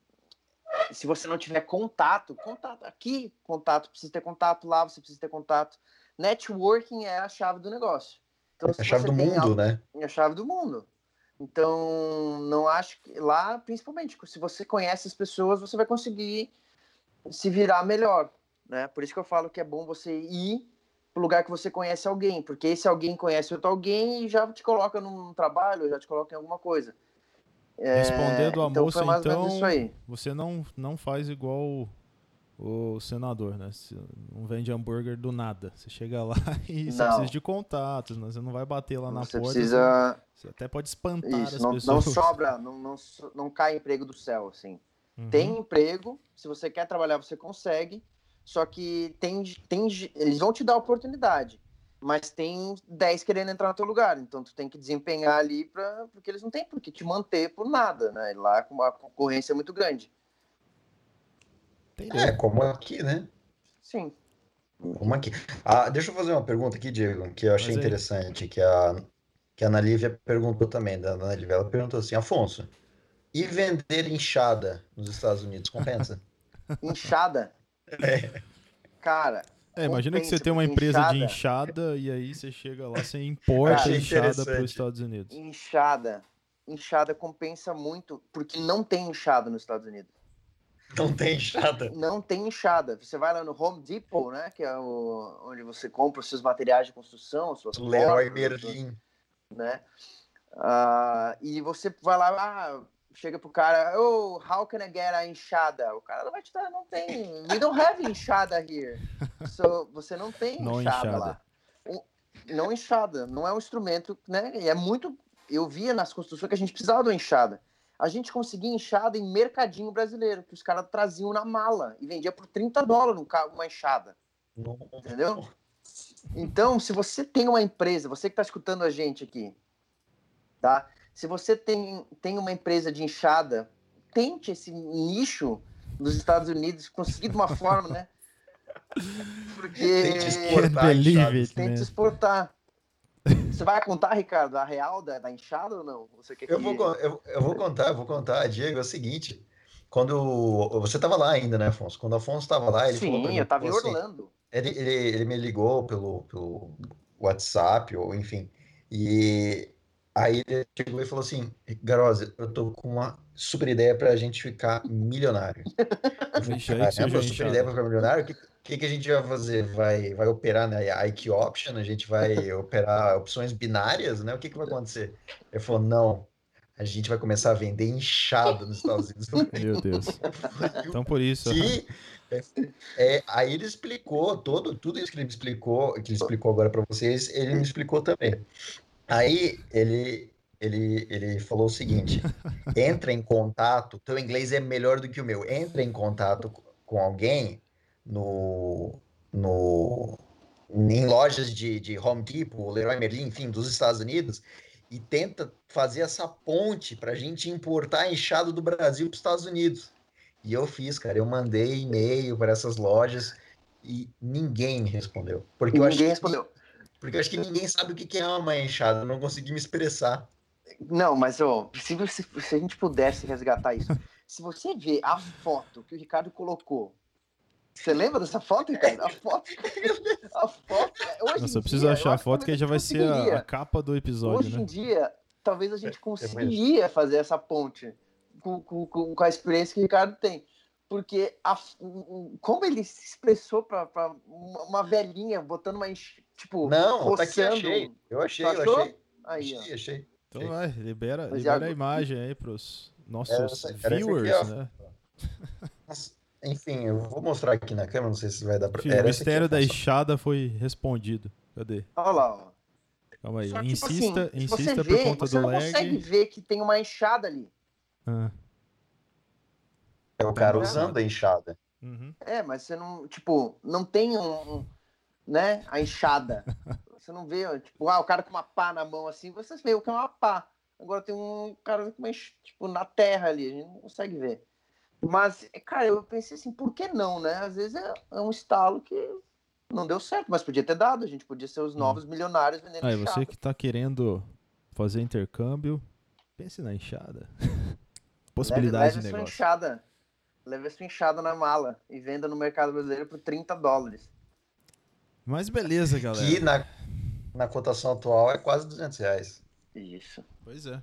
se você não tiver contato, contato aqui, contato, precisa ter contato lá, você precisa ter contato. Networking é a chave do negócio. Então, É a chave do mundo, algo- né? é a chave do mundo. Então, não acho que lá, principalmente, se você conhece as pessoas, você vai conseguir se virar melhor, né? Por isso que eu falo que é bom você ir pro lugar que você conhece alguém, porque esse alguém conhece outro alguém e já te coloca num trabalho, já te coloca em alguma coisa. É, Respondendo a então moça, então, isso aí. Você não, não faz igual o, senador, né? Você não vende hambúrguer do nada. Você chega lá e você Não. precisa de contatos, né? Você não vai bater lá na Você porta. precisa Você até pode espantar isso, as não, não pessoas. sobra, não, não, não cai emprego do céu, assim. Uhum. Tem emprego, se você quer trabalhar, você consegue. Só que tem, tem, eles vão te dar oportunidade, mas tem 10 querendo entrar no teu lugar. Então tu tem que desempenhar ali pra, porque eles não têm por que te manter por nada, né? E Lá a concorrência é muito grande. Entendeu? É, como aqui, né? Sim. Como aqui. Ah, deixa eu fazer uma pergunta aqui, Diego, que eu achei Mas aí. interessante, que a, que a Ana Lívia perguntou também, da Ana Lívia, ela perguntou assim, Afonso, e vender enxada nos Estados Unidos, compensa? Inchada. Cara, É, imagina que você tem uma empresa de inchada- enxada e aí você chega lá, você importa Achei enxada para os. Estados Unidos. inchada. Inchada compensa muito, porque não tem inchada nos Estados Unidos. Não tem enxada. não tem enxada. Você vai lá no Home Depot, né? Que é o, onde você compra os seus materiais de construção, suas Leroy Merlin. né? Ah, e você vai lá, ah, chega pro cara, oh, how can I get a enxada? O cara não vai te dar, não tem. We don't have enxada here. So, você não tem Não enxada, enxada. lá. O- não enxada, não é um instrumento, né? E é muito. Eu via nas construções que a gente precisava de uma enxada. A gente conseguia enxada em mercadinho brasileiro, que os caras traziam na mala e vendia por 30 dólares um ca- uma enxada. Entendeu? Então, se você tem uma empresa, você que está escutando a gente aqui, tá? Se você tem, tem uma empresa de enxada, tente esse nicho nos Estados Unidos, conseguir de uma forma, né? Porque Tente exportar it, tente man. exportar. Você vai contar, Ricardo, a real da, da enxada ou não? Você quer Eu que- vou, con- eu, eu vou contar, eu vou contar, Diego, é o seguinte, quando você estava lá ainda, né, Afonso? Quando o Afonso estava lá, ele falou Sim, mim, eu tava em falou assim, Orlando. Ele, ele, ele me ligou pelo, pelo WhatsApp, ou enfim, e aí ele chegou e falou assim, Garosa, eu tô com uma super ideia pra gente ficar milionário. Eu Vixe, aí que surgiu caramba, a super ideia pra ficar milionário? O que, que, que a gente vai fazer? Vai, vai operar na IQ Option? A gente vai operar opções binárias, né? O que, que vai acontecer? Ele falou, não, a gente vai começar a vender inchado nos Estados Unidos. Meu Deus. Então por isso. que é, aí ele explicou todo, tudo isso que ele me explicou, que ele explicou agora para vocês, ele me explicou também. Aí ele, ele, ele falou o seguinte: entra em contato, teu inglês é melhor do que o meu, entra em contato com alguém no, no, em lojas de, de Home Depot, Leroy Merlin, enfim, dos Estados Unidos, e tenta fazer essa ponte para a gente importar enxado do Brasil para os Estados Unidos. E eu fiz, cara, eu mandei e-mail para essas lojas e ninguém me respondeu. Porque eu acho Ninguém que- respondeu. porque eu acho que ninguém sabe o que é uma enxada, eu não consegui me expressar. Não, mas ó, se, você- se a gente pudesse resgatar isso, se você vê a foto que o Ricardo colocou, você lembra dessa foto, Ricardo? A foto, a foto. Hoje Nossa, em eu preciso dia, achar a acho foto que aí já a vai ser a, a capa do episódio, Hoje em né? dia, talvez a gente mesmo. conseguiria fazer essa ponte com, com, com, com a experiência que o Ricardo tem. Porque a, como ele se expressou para uma uma velhinha botando uma. enx- Tipo, Não, tá aqui, roçando- achei. Eu achei, eu achei. Aí, ó. Achei, achei. Então vai, libera, libera a imagem aí pros nossos Era era aqui, viewers, ó. né? Enfim, eu vou mostrar aqui na câmera, não sei se vai dar pra... Era o mistério da enxada foi respondido. Cadê? Olha lá, ó. Calma aí. Só tipo insista, assim, insista você por vê, conta você do não lag. consegue ver que tem uma enxada ali. Ah, É o cara Tá usando a enxada. uhum. É, mas você não, tipo, não tem um, um, né, a enxada. Você não vê, tipo, ah, o cara com uma pá na mão assim, você vê o que é uma pá. Agora tem um cara com uma, tipo, na terra ali, a gente não consegue ver. Mas, cara, eu pensei assim, por que não, né? Às vezes é, é um estalo que não deu certo, mas podia ter dado, a gente podia ser os novos milionários vendendo Aí, enxada. você que tá querendo fazer intercâmbio, pense na enxada. Possibilidade leve, leve de a sua negócio. enxada. Leve a sua enxada na mala e venda no mercado brasileiro por 30 dólares. Mas beleza, galera. Que na, na cotação atual é quase 200 reais. Isso. Pois é.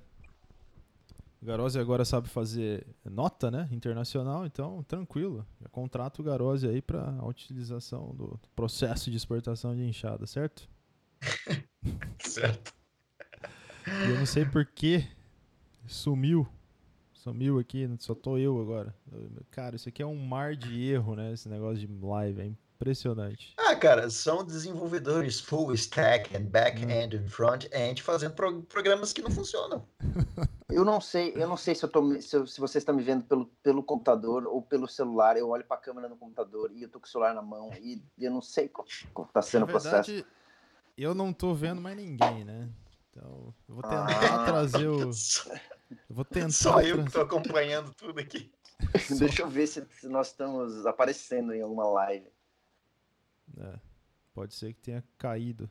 O Garose agora sabe fazer nota, né? Internacional, então tranquilo. Já contrata o Garose aí para a utilização do processo de exportação de enxada, certo? Certo. E eu não sei por que sumiu. Sumiu aqui, só tô eu agora. Cara, isso aqui é um mar de erro, né? Esse negócio de live, é impressionante. Ah, cara, são desenvolvedores full stack and back-end and front-end fazendo pro- programas que não funcionam. Eu não sei, eu não sei se eu tô, me- se, eu- se vocês estão me vendo pelo, pelo computador ou pelo celular. Eu olho para a câmera no computador e eu tô com o celular na mão e eu não sei como, como tá sendo o processo. eu não tô vendo mais ninguém, né? Então, eu vou tentar Ah. trazer o. Eu vou tentar. só eu que tô acompanhando tudo aqui. Deixa eu ver se, se nós estamos aparecendo em alguma live. É, pode ser que tenha caído.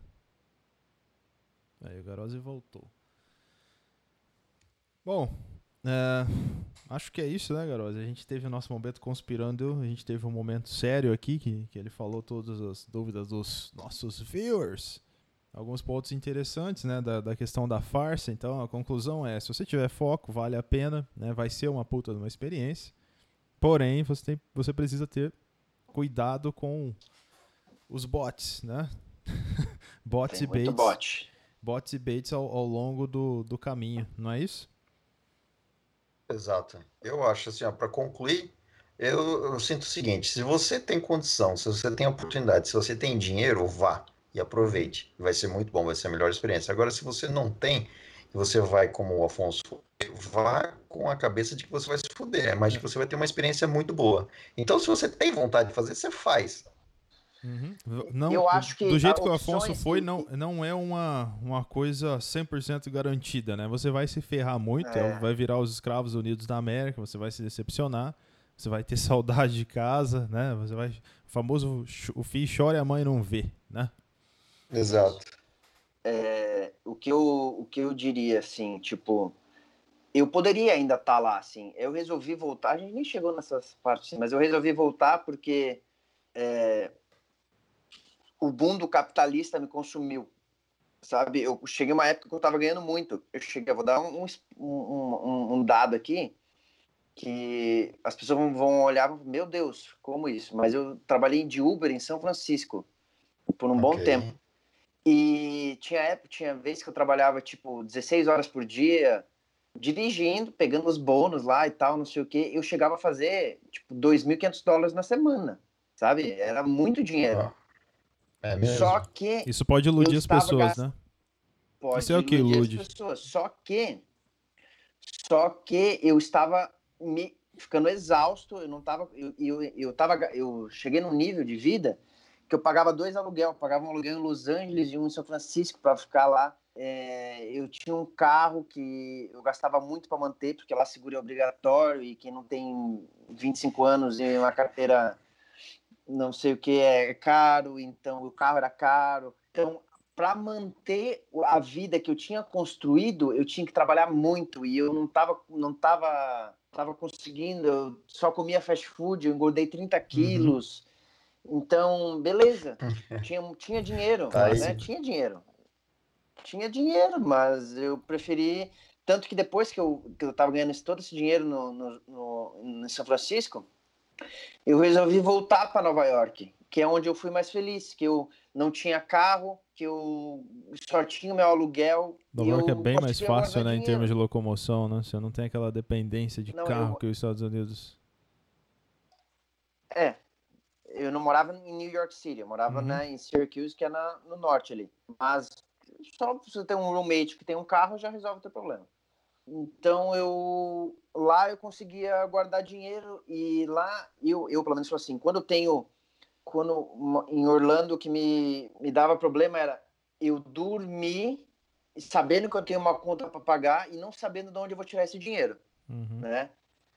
Aí o Garose voltou. Bom, é, acho que é isso, né, Garose? A gente teve o nosso momento conspirando, a gente teve um momento sério aqui, que, que ele falou todas as dúvidas dos nossos viewers. Alguns pontos interessantes, né, da, da questão da farsa. Então, a conclusão é, se você tiver foco, vale a pena, né, vai ser uma puta de uma experiência. Porém, você, tem, você precisa ter cuidado com os bots, né? bots Tem e baits, bot. bots e baits ao, ao longo do, do caminho, não é isso? Exato. Eu acho assim, para concluir, eu, eu sinto o seguinte: se você tem condição, se você tem oportunidade, se você tem dinheiro, vá e aproveite. Vai ser muito bom, vai ser a melhor experiência. Agora, se você não tem, e você vai como o Afonso, vá com a cabeça de que você vai se fuder, mas que você vai ter uma experiência muito boa. Então, se você tem vontade de fazer, você faz. Uhum. Não, Eu acho que do jeito que o Afonso foi, que- não, não é uma, uma coisa 100% garantida, né? Você vai se ferrar muito, É. vai virar os escravos unidos da América, você vai se decepcionar, você vai ter saudade de casa, né? Você vai, o famoso, o filho chora e a mãe não vê, né? Exato. É, o, que eu, o que eu diria, assim, tipo, eu poderia ainda estar lá, assim. Eu resolvi voltar, a gente nem chegou nessas partes, mas eu resolvi voltar porque é, o boom do capitalista me consumiu, sabe? Eu cheguei uma época que eu estava ganhando muito. Eu cheguei, eu vou dar um, um, um, um dado aqui, que as pessoas vão- olhar, meu Deus, como isso? Mas eu trabalhei de Uber em São Francisco por um bom Ok. tempo. E tinha época, tinha vez que eu trabalhava tipo 16 horas por dia, dirigindo, pegando os bônus lá e tal, não sei o quê. Eu chegava a fazer tipo 2.500 dólares na semana, sabe? Era muito dinheiro. Ó, É mesmo? Só que Isso pode iludir as pessoas, gast- né? pode Isso é o que iludir as ilude. pessoas. Só que, só que eu estava me ficando exausto. Eu não estava, eu, eu, eu tava, eu cheguei num nível de vida que eu pagava dois aluguel. Eu pagava um aluguel em Los Angeles e um em São Francisco para ficar lá. É, eu tinha um carro que eu gastava muito para manter, porque lá seguro é obrigatório e quem não tem 25 anos e uma carteira não sei o que é caro, então o carro era caro. Então, para manter a vida que eu tinha construído, eu tinha que trabalhar muito e eu não estava não tava, tava conseguindo, eu só comia fast food, eu engordei 30 quilos. Então, beleza, tinha, tinha dinheiro, Tá né? Tinha dinheiro. Tinha dinheiro, mas eu preferi. Tanto que depois que eu, que eu tava ganhando todo esse dinheiro no, no, no, em São Francisco, eu resolvi voltar para Nova York, que é onde eu fui mais feliz, que eu não tinha carro, que eu só tinha o meu aluguel. Nova York é bem mais fácil, né, em termos de locomoção, né? Você não tem aquela dependência de Não, carro eu- que os Estados Unidos. É. Eu não morava em New York City, eu morava Uhum. né, em Syracuse, que é na, no norte ali. Mas só você ter um roommate que tem um carro já resolve o teu problema. Então eu lá eu conseguia guardar dinheiro e lá eu, eu pelo menos assim, quando eu tenho quando em Orlando o que me, me dava problema era eu dormir sabendo que eu tenho uma conta para pagar e não sabendo de onde eu vou tirar esse dinheiro Uhum. né?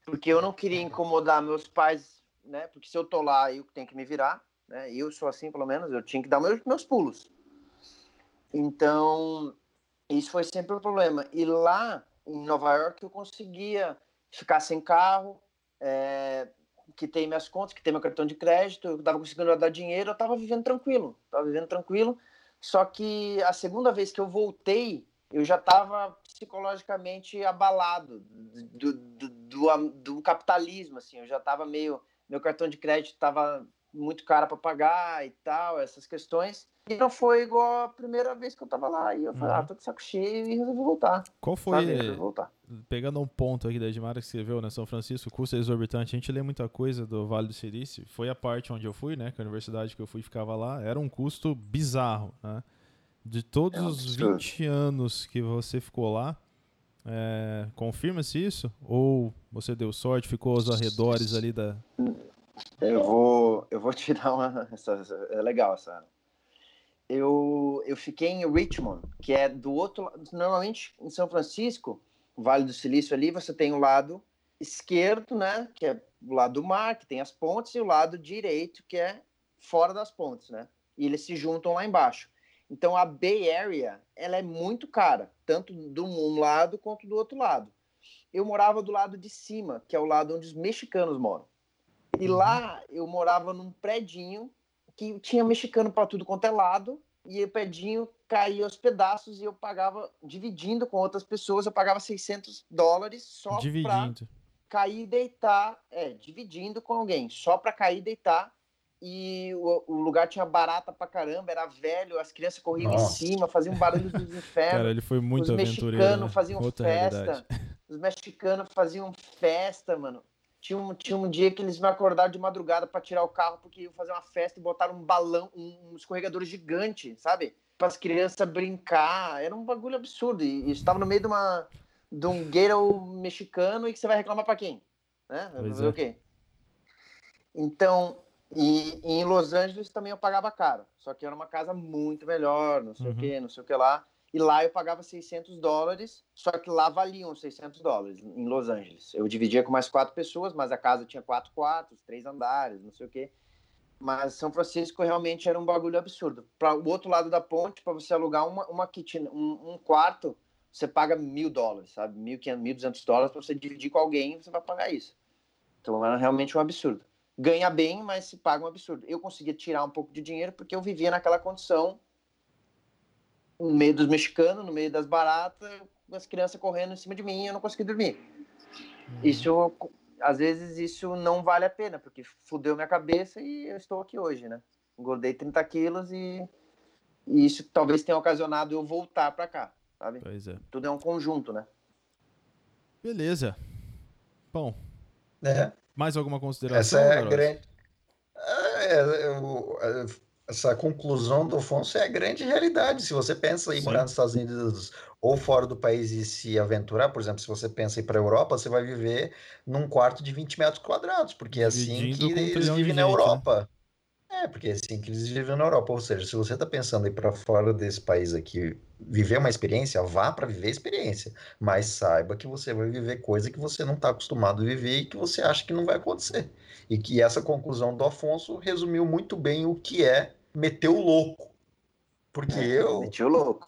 Porque eu não queria incomodar meus pais, né? Porque se eu tô lá, eu tenho que me virar, né? Eu sou assim, pelo menos, eu tinha que dar meus, meus pulos. Então, isso foi sempre um problema. E lá em Nova York eu conseguia ficar sem carro, é, que tem minhas contas, que tem meu cartão de crédito, eu tava conseguindo dar dinheiro, eu tava vivendo tranquilo, tava vivendo tranquilo. Só que a segunda vez que eu voltei, eu já estava psicologicamente abalado do, do, do, do capitalismo, assim, eu já estava meio, meu cartão de crédito estava muito caro para pagar e tal, essas questões, e não foi igual a primeira vez que eu estava lá, e eu falei, Uhum. ah, tô de saco cheio e resolvi voltar, Qual sabe, foi, voltar. pegando um ponto aqui da Edmara que escreveu, né, São Francisco, o custo é exorbitante, a gente lê muita coisa do Vale do Silício, foi a parte onde eu fui, né, que a universidade que eu fui ficava lá, era um custo bizarro, né, de todos É um os absurdo. 20 anos que você ficou lá, é, confirma-se isso? Ou você deu sorte, ficou aos arredores ali da... Eu vou, eu vou te dar uma. Essa, essa- é legal essa. Eu, eu fiquei em Richmond, que é do outro lado. Normalmente em São Francisco, Vale do Silício ali, você tem o lado esquerdo, né? Que é o lado do mar, que tem as pontes, e o lado direito, que é fora das pontes, né? E eles se juntam lá embaixo. Então a Bay Area, ela é muito cara, tanto do um lado quanto do outro lado. Eu morava do lado de cima, que é o lado onde os mexicanos moram. E lá eu morava num predinho que tinha mexicano para tudo quanto é lado, e o predinho caía aos pedaços e eu pagava, dividindo com outras pessoas, eu pagava 600 dólares só para cair e deitar, é, dividindo com alguém, só para cair e deitar. E o, o lugar tinha barata pra caramba, era velho, as crianças corriam Nossa. em cima, faziam barulho dos infernos Cara, ele foi muito os aventureiro, mexicanos né? faziam Outra festa. realidade. Os mexicanos faziam festa, mano. Tinha um, tinha um dia que eles me acordaram de madrugada para tirar o carro porque iam fazer uma festa e botaram um balão, um, um escorregador gigante, sabe? Para as crianças brincar. Era um bagulho absurdo. E estava no meio de uma de um ghetto mexicano e que você vai reclamar para quem? Né? Fazer é. o quê? Então, e, e em Los Angeles também eu pagava caro. Só que era uma casa muito melhor, não sei Uhum. o quê, não sei o que lá. E lá eu pagava 600 dólares, só que lá valiam 600 dólares em Los Angeles. Eu dividia com mais quatro pessoas, mas a casa tinha quatro quartos, três andares, não sei o quê. Mas São Francisco realmente era um bagulho absurdo. Para o outro lado da ponte, para você alugar uma, uma kitchen, um, um quarto, você paga mil dólares, sabe? Mil, mil duzentos dólares para você dividir com alguém, você vai pagar isso. Então era realmente um absurdo. Ganha bem, mas se paga um absurdo. Eu conseguia tirar um pouco de dinheiro porque eu vivia naquela condição no meio dos mexicanos, no meio das baratas, as crianças correndo em cima de mim e eu não conseguia dormir. Isso, às vezes, isso não vale a pena, porque fudeu minha cabeça e eu estou aqui hoje, né? Engordei 30 quilos e, e isso talvez tenha ocasionado eu voltar para cá, sabe? Pois é. Tudo é um conjunto, né? Beleza. Bom, É, mais alguma consideração? essa é a grande. É, eu- é, essa conclusão do Afonso é a grande realidade. Se você pensa em Sim. morar nos Estados Unidos ou fora do país e se aventurar, por exemplo, se você pensa em ir para a Europa, você vai viver num quarto de 20 metros quadrados, porque é assim que eles vivem na né? Europa. É, porque é assim que eles vivem na Europa. Ou seja, se você está pensando em ir para fora desse país aqui, viver uma experiência, vá para viver a experiência. Mas saiba que você vai viver coisa que você não está acostumado a viver e que você acha que não vai acontecer. E que essa conclusão do Afonso resumiu muito bem o que é meter o louco. Porque eu, Meti o louco.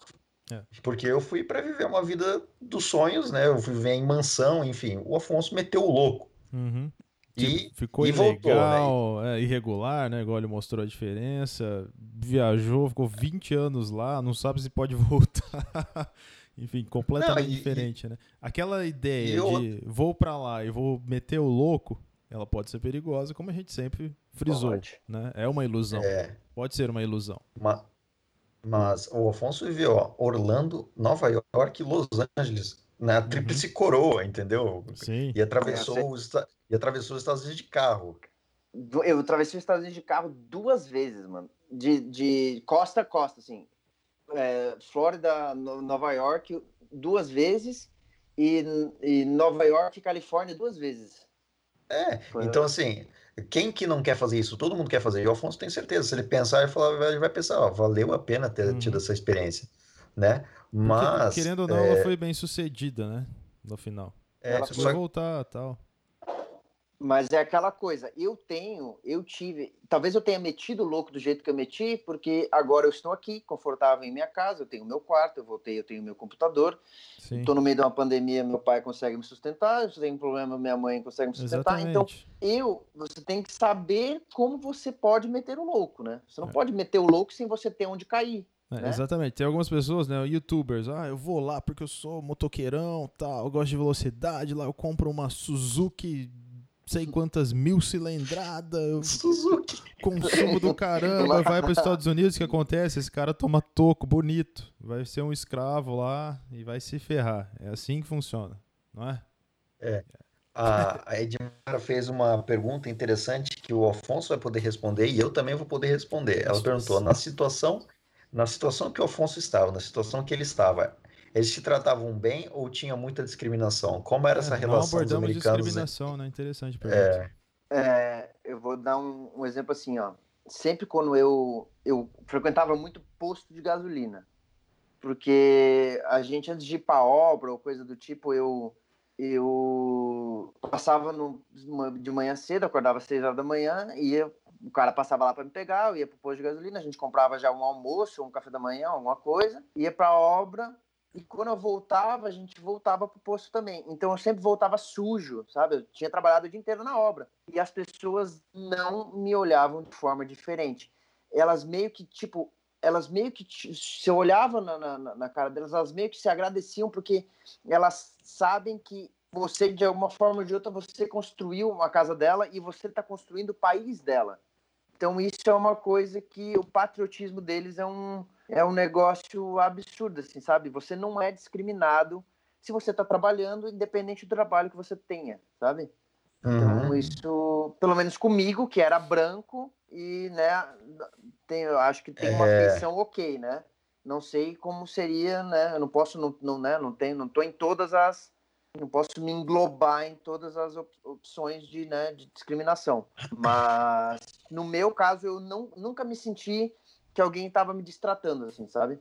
porque eu fui para viver uma vida dos sonhos, né? Eu fui viver em mansão, enfim. O Afonso meteu o louco. Uhum. E, Tipo, ficou e voltou, né? ilegal, é, irregular, né? Igual ele mostrou a diferença. Viajou, ficou 20 anos lá, não sabe se pode voltar. Enfim, completamente Não, e- diferente, né? Aquela ideia eu- de vou pra lá e vou meter o louco, ela pode ser perigosa, como a gente sempre frisou, Pode. né? É uma ilusão. É, Pode ser uma ilusão. ma- mas o Afonso viveu ó, Orlando, Nova York e Los Angeles, na Uhum. tríplice coroa, entendeu? Sim. E atravessou, os, e atravessou os Estados Unidos de carro. Eu atravessei os Estados Unidos de carro duas vezes, mano. De, de costa a costa, assim. É, Flórida, No- Nova York, duas vezes. E, e Nova York e Califórnia, duas vezes. É, Foi- então assim, quem que não quer fazer isso? Todo mundo quer fazer. E o Afonso tem certeza. Se ele pensar, ele, fala, ele vai pensar, ó, valeu a pena ter Uhum. tido essa experiência, né? Porque, Mas, querendo ou não, é, ela foi bem sucedida, né? No final. é, ela Você só voltar tal. Mas é aquela coisa, eu tenho, eu tive, talvez eu tenha metido o louco do jeito que eu meti, porque agora eu estou aqui, confortável em minha casa, eu tenho meu quarto, eu voltei, eu tenho meu computador, estou no meio de uma pandemia, meu pai consegue me sustentar, se tem um problema, minha mãe consegue me sustentar, então Exatamente. eu, você tem que saber como você pode meter o louco, né? Você não É. pode meter o louco sem você ter onde cair. É, né? Exatamente. Tem algumas pessoas, né, youtubers, ah, eu vou lá porque eu sou motoqueirão, tal, eu gosto de velocidade, lá eu compro uma Suzuki, sei quantas mil cilindrada, eu Suzuki. consumo do caramba, vai para os Estados Unidos, o que acontece? Esse cara toma toco bonito, vai ser um escravo lá e vai se ferrar. É assim que funciona, não é? A, a Edmara fez uma pergunta interessante que o Afonso vai poder responder e eu também vou poder responder. Ela perguntou, na situação, na situação que o Afonso estava, na situação que ele estava, eles te tratavam bem ou tinha muita discriminação? Como era essa É, não relação dos abordamos americanos? discriminação, né? Interessante pergunta. É, É, eu vou dar um, um exemplo assim, ó. Sempre quando eu, eu frequentava muito posto de gasolina, porque a gente antes de ir para obra ou coisa do tipo, eu eu passava no, de manhã cedo, acordava às seis horas da manhã, ia, o cara passava lá para me pegar, eu ia pro posto de gasolina, a gente comprava já um almoço, um café da manhã, alguma coisa, ia para a obra, e quando eu voltava, a gente voltava pro posto também. Então eu sempre voltava sujo, sabe? Eu tinha trabalhado o dia inteiro na obra. E as pessoas não me olhavam de forma diferente. Elas meio que, tipo, elas meio que, se eu olhava na, na, na cara delas, elas meio que se agradeciam, porque elas sabem que você, de alguma forma ou de outra, você construiu uma casa dela e você está construindo o país dela. Então isso é uma coisa que o patriotismo deles é um, é um negócio absurdo, assim, sabe? Você não é discriminado se você está trabalhando, independente do trabalho que você tenha, sabe? Então uhum. isso, pelo menos comigo, que era branco e, né, tem, eu acho que tem uma É. feição ok, né? Não sei como seria, né? Eu não posso, não, não, né? Não tenho, não tô em todas as, não posso me englobar em todas as op- opções de, né, de discriminação. Mas no meu caso, eu não, nunca me senti que alguém estava me distratando, assim, sabe?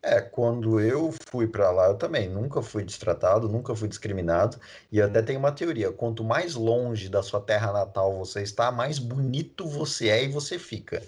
É, quando eu fui para lá, eu também nunca fui destratado, nunca fui discriminado, e até tenho uma teoria: quanto mais longe da sua terra natal você está, mais bonito você é e você fica.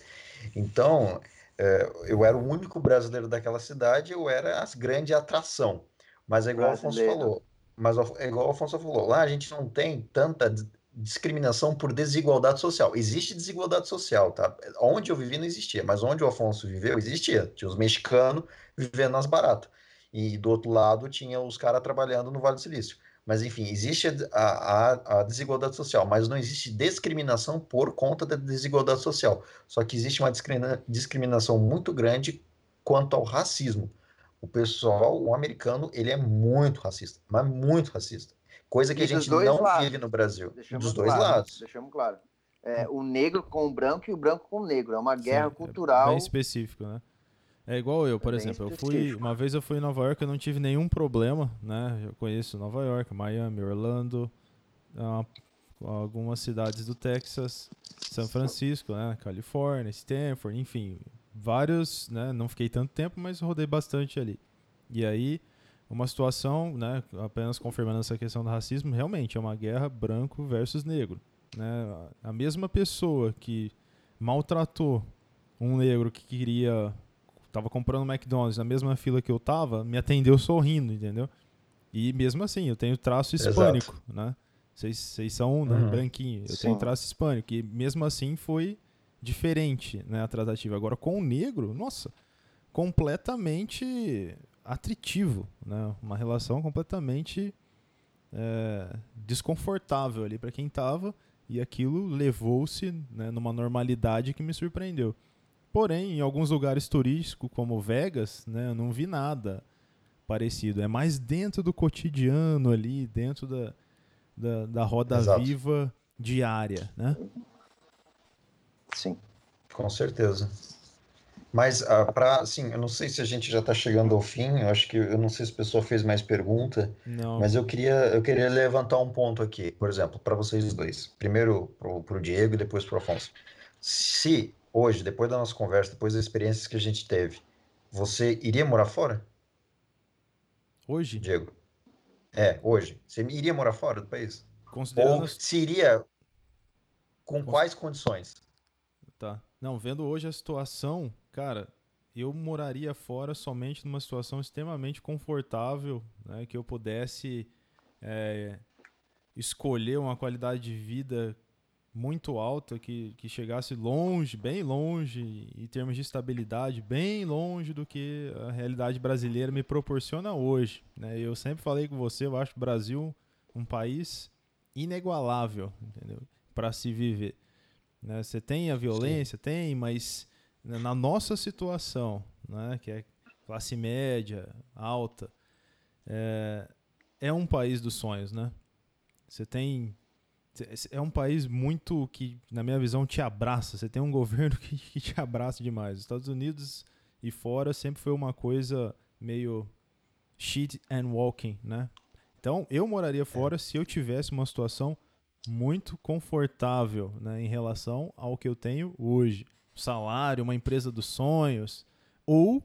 Então, é, eu era o único brasileiro daquela cidade, eu era a grande atração. Mas é igual o Afonso falou. Mas é igual o Afonso falou. Lá a gente não tem tanta discriminação por desigualdade social. Existe desigualdade social, tá? Onde eu vivi não existia, mas onde o Afonso viveu existia. Tinha os mexicanos vivendo nas baratas. E do outro lado tinha os caras trabalhando no Vale do Silício. Mas enfim, existe a, a, a desigualdade social, mas não existe discriminação por conta da desigualdade social. Só que existe uma discrimina- discriminação muito grande quanto ao racismo. O pessoal, o americano, ele é muito racista, mas muito racista. Coisa que E a gente dois não lados. vive no Brasil. Deixamos dos dois claro, lados. Deixamos claro. É, o negro com o branco e o branco com o negro. É uma guerra Sim, é cultural. Bem específico, né? É igual eu, por É exemplo. Eu fui, uma vez eu fui em Nova York, eu não tive nenhum problema, né? Eu conheço Nova York, Miami, Orlando, ah, algumas cidades do Texas, São Francisco, né? Califórnia, Stanford, enfim, vários, né? Não fiquei tanto tempo, mas rodei bastante ali. E aí, uma situação, né? Apenas confirmando essa questão do racismo, realmente é uma guerra branco versus negro, né? A mesma pessoa que maltratou um negro que queria tava comprando McDonald's na mesma fila que eu tava, me atendeu sorrindo, entendeu? E mesmo assim, eu tenho traço Exato. hispânico, né? Vocês vocês são né, Uhum. branquinho, eu Sim. tenho traço hispânico. E mesmo assim foi diferente, né, a tratativa. Agora, com o negro, nossa, completamente atritivo, né? Uma relação completamente é, desconfortável ali para quem tava e aquilo levou-se né, numa normalidade que me surpreendeu. Porém, em alguns lugares turísticos como Vegas, né, eu não vi nada parecido. É mais dentro do cotidiano ali, dentro da, da, da roda Exato. viva diária, né? Sim. Com certeza. Mas, ah, pra, assim, eu não sei se a gente já está chegando ao fim, eu acho que, eu não sei se a pessoa fez mais pergunta, Não. mas eu queria, eu queria levantar um ponto aqui, por exemplo, para vocês dois. Primeiro para o Diego e depois para o Afonso. Se hoje, depois da nossa conversa, depois das experiências que a gente teve, você iria morar fora, Hoje, Diego? É, hoje. Você iria morar fora do país? considerando Ou se iria com quais condições? Tá. Não, vendo hoje a situação, cara, eu moraria fora somente numa situação extremamente confortável, né? Que eu pudesse é, escolher uma qualidade de vida muito alta, que, que chegasse longe, bem longe, em termos de estabilidade, bem longe do que a realidade brasileira me proporciona hoje. Né? Eu sempre falei com você, eu acho o Brasil um país inigualável, entendeu? Para se viver. Né? Você tem a violência, tem, mas na nossa situação, né, que é classe média, alta, é, é um país dos sonhos, né? Você tem é um país muito que, na minha visão, te abraça. Você tem um governo que, que te abraça demais. Os Estados Unidos e fora sempre foi uma coisa meio shit and walking, né? Então, eu moraria fora se eu tivesse uma situação muito confortável né, em relação ao que eu tenho hoje. Salário, uma empresa dos sonhos, ou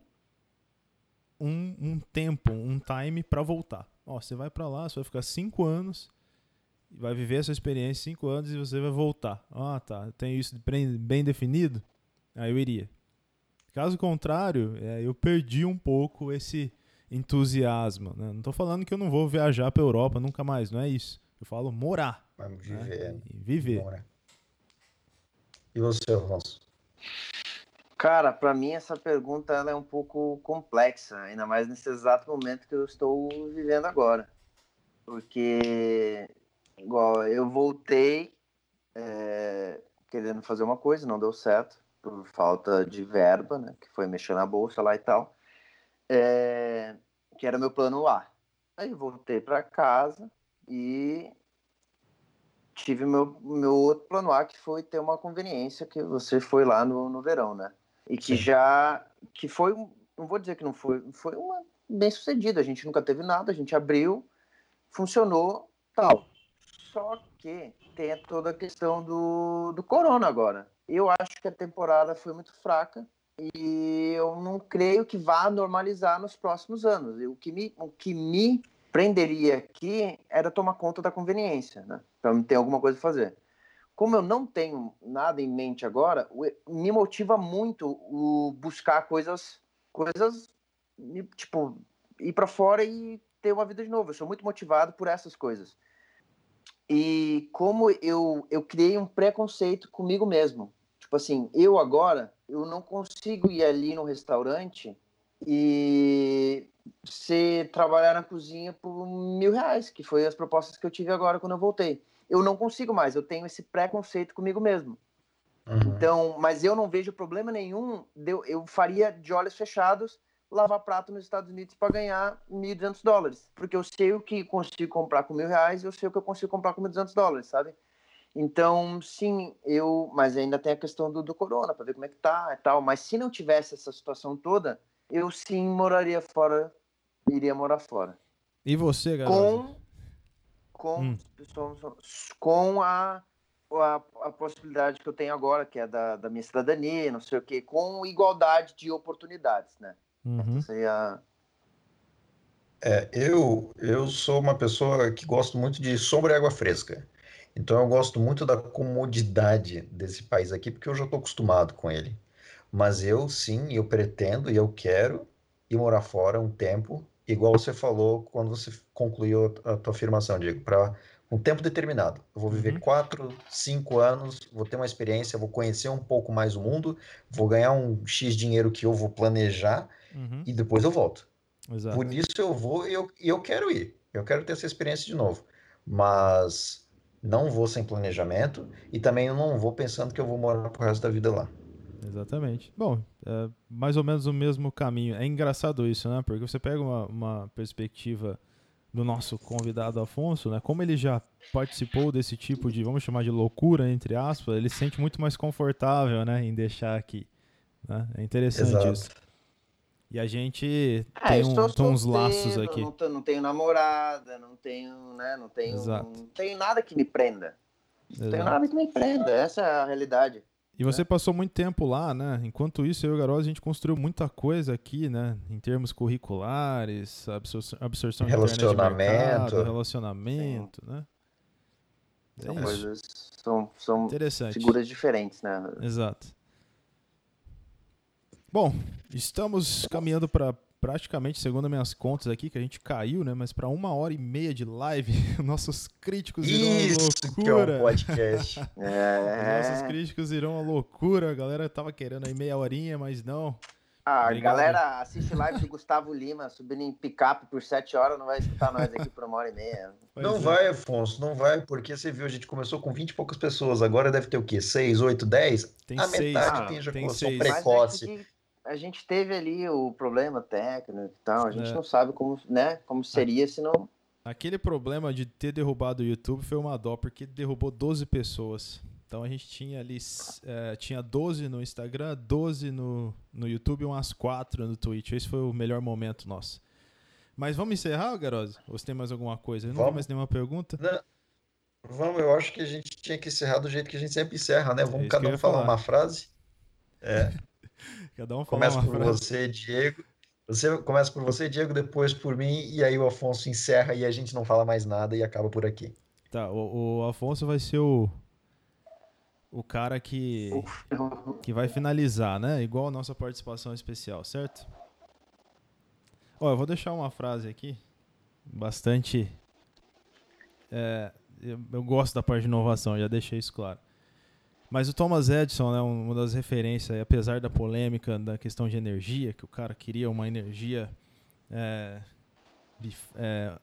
um, um tempo, um time para voltar. Ó, você vai para lá, você vai ficar cinco anos, vai viver essa experiência cinco anos e você vai voltar. Ah, tá, tenho isso bem definido? Aí eu iria. Caso contrário, é, eu perdi um pouco esse entusiasmo. Né? Não tô falando que eu não vou viajar para Europa nunca mais, não é isso. Eu falo morar. Vamos né? viver. E viver. morar. E você, Afonso? Cara, pra mim essa pergunta ela é um pouco complexa, ainda mais nesse exato momento que eu estou vivendo agora. Porque, igual, eu voltei é, querendo fazer uma coisa, não deu certo, por falta de verba, né? Que foi mexer na bolsa lá e tal. É, que era meu plano A. Aí voltei pra casa e tive meu, meu outro plano A, que foi ter uma conveniência que você foi lá no, no verão, né? E que Sim. já, que foi, não vou dizer que não foi, foi uma bem sucedida. A gente nunca teve nada, a gente abriu, funcionou, tal. Só que tem toda a questão do, do corona agora. Eu acho que a temporada foi muito fraca e eu não creio que vá normalizar nos próximos anos. E O que me, o que me prenderia aqui era tomar conta da conveniência, né? Para ter alguma coisa a fazer. Como eu não tenho nada em mente agora, me motiva muito o buscar coisas, coisas tipo ir para fora e ter uma vida de novo. Eu sou muito motivado por essas coisas. E como eu, eu criei um preconceito comigo mesmo. Tipo assim, eu agora, eu não consigo ir ali no restaurante e se trabalhar na cozinha por mil reais, que foi as propostas que eu tive agora quando eu voltei. Eu não consigo mais, eu tenho esse preconceito comigo mesmo. Uhum. Então, mas eu não vejo problema nenhum, eu, eu faria de olhos fechados lavar prato nos Estados Unidos para ganhar 1.200 dólares, porque eu sei o que consigo comprar com mil reais, eu sei o que eu consigo comprar com 1.200 dólares, sabe? Então, sim, eu, mas ainda tem a questão do, do corona para ver como é que tá e tal. Mas se não tivesse essa situação toda, eu sim moraria fora, iria morar fora. E você, garoto? Com, com, Hum. com a, a, a possibilidade que eu tenho agora, que é da, da minha cidadania, não sei o quê, com igualdade de oportunidades, né? Uhum. Essa aí é a- É, eu, eu sou uma pessoa que gosto muito de sombra e água fresca. Então eu gosto muito da comodidade desse país aqui, porque eu já estou acostumado com ele. Mas eu sim, eu pretendo e eu quero ir morar fora um tempo, igual você falou quando você concluiu a tua afirmação, Diego, para um tempo determinado. Eu vou viver Uhum. quatro, cinco anos, vou ter uma experiência, vou conhecer um pouco mais o mundo, vou ganhar um X dinheiro que eu vou planejar Uhum. e depois eu volto. Exato. Por isso eu vou e eu, eu quero ir. Eu quero ter essa experiência de novo. Mas não vou sem planejamento e também eu não vou pensando que eu vou morar pro resto da vida lá. Exatamente. Bom, é mais ou menos o mesmo caminho. É engraçado isso, né? Porque você pega uma, uma perspectiva do nosso convidado Afonso, né? Como ele já participou desse tipo de, vamos chamar de loucura, entre aspas, ele se sente muito mais confortável, né? Em deixar aqui. né? É interessante Exato. isso. E a gente É, tem, um- tem uns laços aqui. Não, tô- não tenho namorada, não tenho, né? Não tenho, Exato. não tenho nada que me prenda. Não tenho nada que me prenda. Essa é a realidade. E você passou muito tempo lá, né? Enquanto isso, eu e o Garoz, a gente construiu muita coisa aqui, né? Em termos curriculares, absorção, absorção de internet de Relacionamento. mercado, relacionamento, né? É São isso. coisas, são, são Interessante. figuras diferentes, né? Exato. Bom, estamos caminhando para praticamente, segundo minhas contas aqui, que a gente caiu, né? Mas para uma hora e meia de live, nossos críticos irão à Isso que é um loucura. podcast. É... nossos críticos irão à loucura. A galera tava querendo aí meia horinha, mas não. Ah, Obrigado. galera assiste live do Gustavo Lima subindo em picape por sete horas, não vai escutar nós aqui por uma hora e meia. Pois Não é. vai, Afonso, não vai, porque você viu, a gente começou com 20 e poucas pessoas, agora deve ter o quê? 6, 8, 10? Tem a seis. metade Ah, tem tem ejaculação seis. Mas é precoce. que a gente teve ali o problema técnico e tal, a gente É. não sabe como, né, como seria se não... Aquele problema de ter derrubado o YouTube foi uma dó, porque derrubou 12 pessoas. Então a gente tinha ali, eh, tinha 12 no Instagram, 12 no, no YouTube e umas 4 no Twitch. Esse foi o melhor momento nosso. Mas vamos encerrar, Garoz? Ou você tem mais alguma coisa? Eu não tem Vamos. mais nenhuma pergunta? Não, vamos, eu acho que a gente tinha que encerrar do jeito que a gente sempre encerra, né? É Vamos que cada um falar. uma frase. É, Cada um começa por frase. você, Diego. Você começa por você, Diego, depois por mim, e aí o Afonso encerra e a gente não fala mais nada e acaba por aqui. Tá, o, o Afonso vai ser o, o cara que, que vai finalizar, né? Igual a nossa participação especial, certo? Ó, eu vou deixar uma frase aqui, bastante. é, eu, eu gosto da parte de inovação, já deixei isso claro. Mas o Thomas Edison, né, uma das referências, apesar da polêmica da questão de energia, que o cara queria uma energia é, bif- é,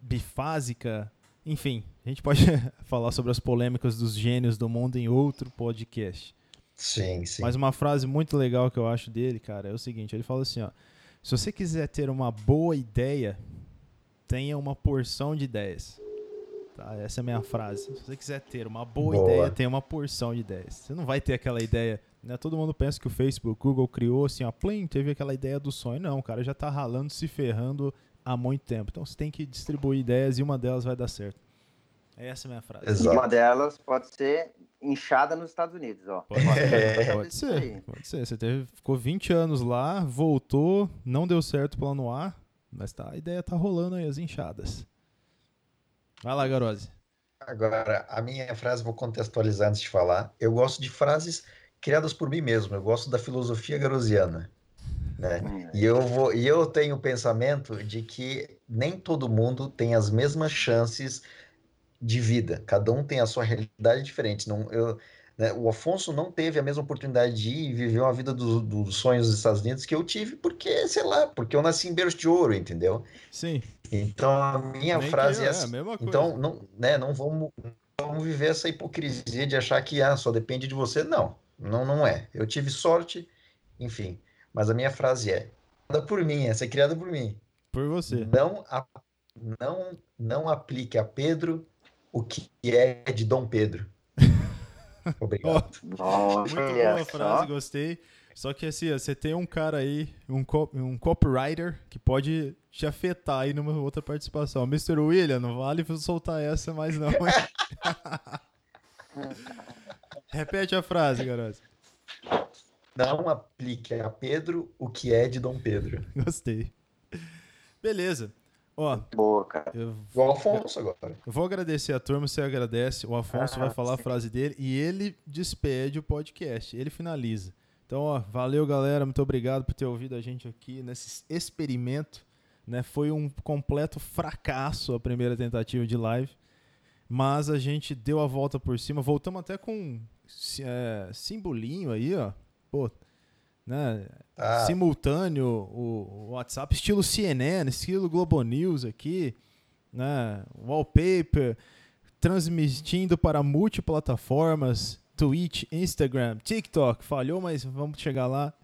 bifásica, enfim, a gente pode falar sobre as polêmicas dos gênios do mundo em outro podcast. Sim, sim. Mas uma frase muito legal que eu acho dele, cara, é o seguinte: ele fala assim, ó. Se você quiser ter uma boa ideia, tenha uma porção de ideias. Tá? Essa é a minha frase. Se você quiser ter uma boa, Boa. ideia, tenha uma porção de ideias. Você não vai ter aquela ideia. Né? Todo mundo pensa que o Facebook, o Google criou assim, ó, plim, teve aquela ideia do sonho. Não, o cara já tá ralando, se ferrando há muito tempo. Então você tem que distribuir ideias e uma delas vai dar certo. Essa é a minha frase. Exato. uma delas pode ser inchada nos Estados Unidos, ó. Pode, É. pode ser, pode ser. Você teve, ficou 20 anos lá, voltou, não deu certo o plano A, mas tá, a ideia tá rolando aí, as inchadas. Vai lá, Garose. Agora, a minha frase, vou contextualizar antes de falar. Eu gosto de frases criadas por mim mesmo. Eu gosto da filosofia garosiana. né? E eu vou, e eu tenho o pensamento de que nem todo mundo tem as mesmas chances de vida. Cada um tem a sua realidade diferente. Não, eu, né, o Afonso não teve a mesma oportunidade de ir viver uma vida do- dos sonhos dos Estados Unidos que eu tive, porque, sei lá, porque eu nasci em berço de ouro, entendeu? Sim. Então a minha Nem frase eu, é é a assim. Então, não, né, não vamos, vamos viver essa hipocrisia de achar que ah, só depende de você. Não, não, não é. Eu tive sorte, enfim. Mas a minha frase é: criada por mim, essa é criada por mim. Por você. Não, a- não, não aplique a Pedro o que é de Dom Pedro. Obrigado. Muito boa frase, gostei. Só que assim, você tem um cara aí, um, co- um copywriter, que pode te afetar aí numa outra participação. Mr. William, não vale soltar essa mais não? Repete a frase, garoto. Não aplique a Pedro o que é de Dom Pedro. Gostei. Beleza. Ó, Boa, cara. eu Igual Afonso agora. Eu vou agradecer a turma, você agradece. O Afonso Ah, vai falar a sim. frase dele e ele despede o podcast. Ele finaliza. Então, ó, valeu, galera. Muito obrigado por ter ouvido a gente aqui nesse experimento. Né? Foi um completo fracasso a primeira tentativa de live. Mas a gente deu a volta por cima. Voltamos até com é, simbolinho aí, ó. Pô, né? Ah, simultâneo o, o WhatsApp, estilo CNN, estilo Globo News aqui, né? Wallpaper, transmitindo para multiplataformas, Twitch, Instagram, TikTok, falhou, mas vamos chegar lá.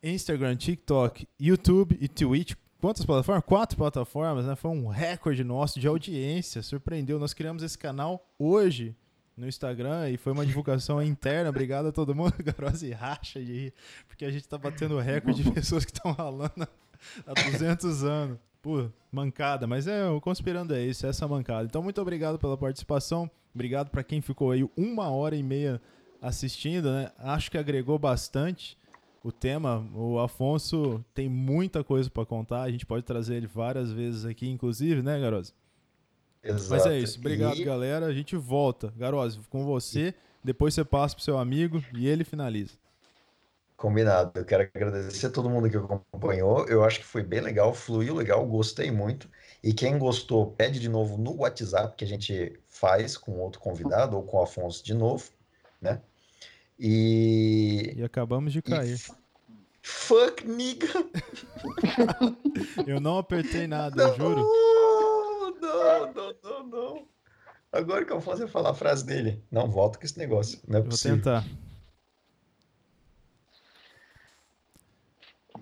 Instagram, TikTok, YouTube e Twitch. Quantas plataformas? Quatro plataformas, né? Foi um recorde nosso de audiência, surpreendeu. Nós criamos esse canal hoje no Instagram e foi uma divulgação interna. Obrigado a todo mundo. Garose racha de rir, porque a gente tá batendo recorde de pessoas que estão ralando há 200 anos. Pô, mancada, mas é, o Conspirando é isso, é essa mancada. Então, muito obrigado pela participação. Obrigado para quem ficou aí uma hora e meia assistindo, né? Acho que agregou bastante o tema. O Afonso tem muita coisa para contar. A gente pode trazer ele várias vezes aqui, inclusive, né, Garoz? exato. Mas é isso. Obrigado, E- galera. A gente volta. Garoz, com você. Depois você passa pro seu amigo e ele finaliza. Combinado. Eu quero agradecer a todo mundo que acompanhou. Eu acho que foi bem legal, fluiu legal, gostei muito. E quem gostou, pede de novo no WhatsApp, que a gente faz com outro convidado ou com o Afonso de novo, né? E. E acabamos de e cair. f- Fuck, nigga! Eu não apertei nada, eu juro. Não, não, não, não. Agora que eu faço é falar a frase dele. Não, volta com esse negócio. Não é vou possível. tentar.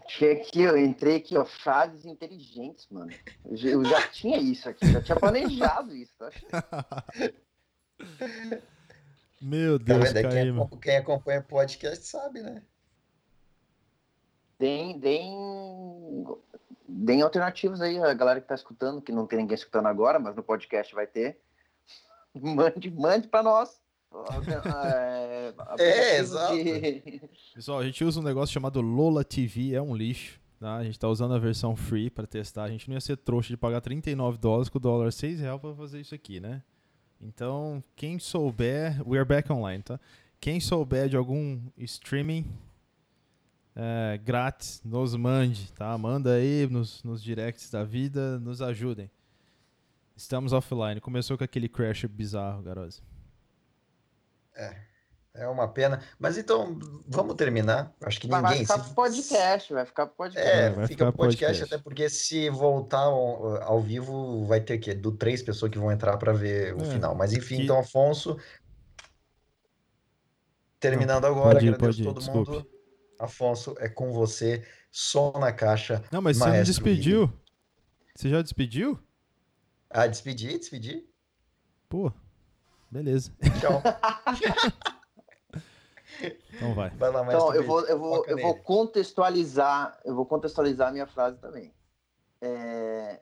Tinha aqui, eu entrei aqui, ó, frases inteligentes, mano. Eu já, eu já tinha isso aqui, já tinha planejado isso. Tá? Meu Tá Deus? É Quem, quem acompanha podcast sabe, né? Deem, deem, deem alternativas aí, a galera que tá escutando, que não tem ninguém escutando agora, mas no podcast vai ter. Mande, mande pra nós. É, aplicativos exato. de- Pessoal, a gente usa um negócio chamado Lola TV, é um lixo. Tá? A gente tá usando a versão free para testar. A gente não ia ser trouxa de pagar 39 dólares com o dólar 6 reais para fazer isso aqui, né? Então, quem souber, we are back online, tá? Quem souber de algum streaming é, grátis, nos mande, tá? Manda aí nos, nos directs da vida, nos ajudem. Estamos offline. Começou com aquele crash bizarro, garoto. É uma pena. Mas então, vamos terminar. Acho que Vai, vai ninguém. ficar se- pro podcast, vai ficar pro podcast. É, Vai fica podcast, podcast. até porque se voltar ao, ao vivo, vai ter que do três pessoas que vão entrar para ver o É, final. Mas enfim, que- então, Afonso. Terminando agora, pode ir, agradeço pode ir, todo desculpe. mundo. Afonso, é com você. Som na caixa. Não, mas você não Maestro despediu. Você já despediu? Ah, despedi, despedi. Pô, beleza. Tchau. Então vai. Vai lá, Então, eu vou, eu vou, Foca eu vou contextualizar, eu vou contextualizar a minha frase também. É,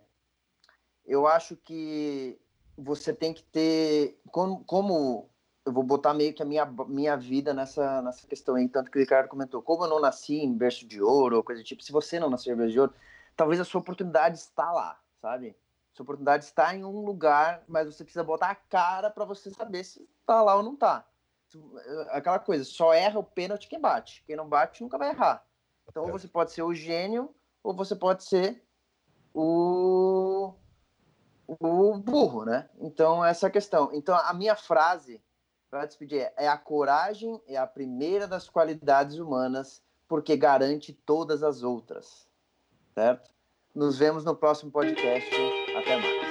eu acho que você tem que ter, como, como eu vou botar meio que a minha, minha vida nessa, nessa questão aí, tanto que o Ricardo comentou, como eu não nasci em berço de ouro ou coisa do tipo, se você não nasceu em berço de ouro, talvez a sua oportunidade está lá, sabe? Sua oportunidade está em um lugar, mas você precisa botar a cara para você saber se está lá ou não está aquela coisa, só erra o pênalti quem bate. Quem não bate nunca vai errar. Então, ou você pode ser o gênio, ou você pode ser o, o burro, né? Então, essa é a questão. Então, a minha frase para despedir é: é a coragem é a primeira das qualidades humanas, porque garante todas as outras. Certo? Nos vemos no próximo podcast. Até mais.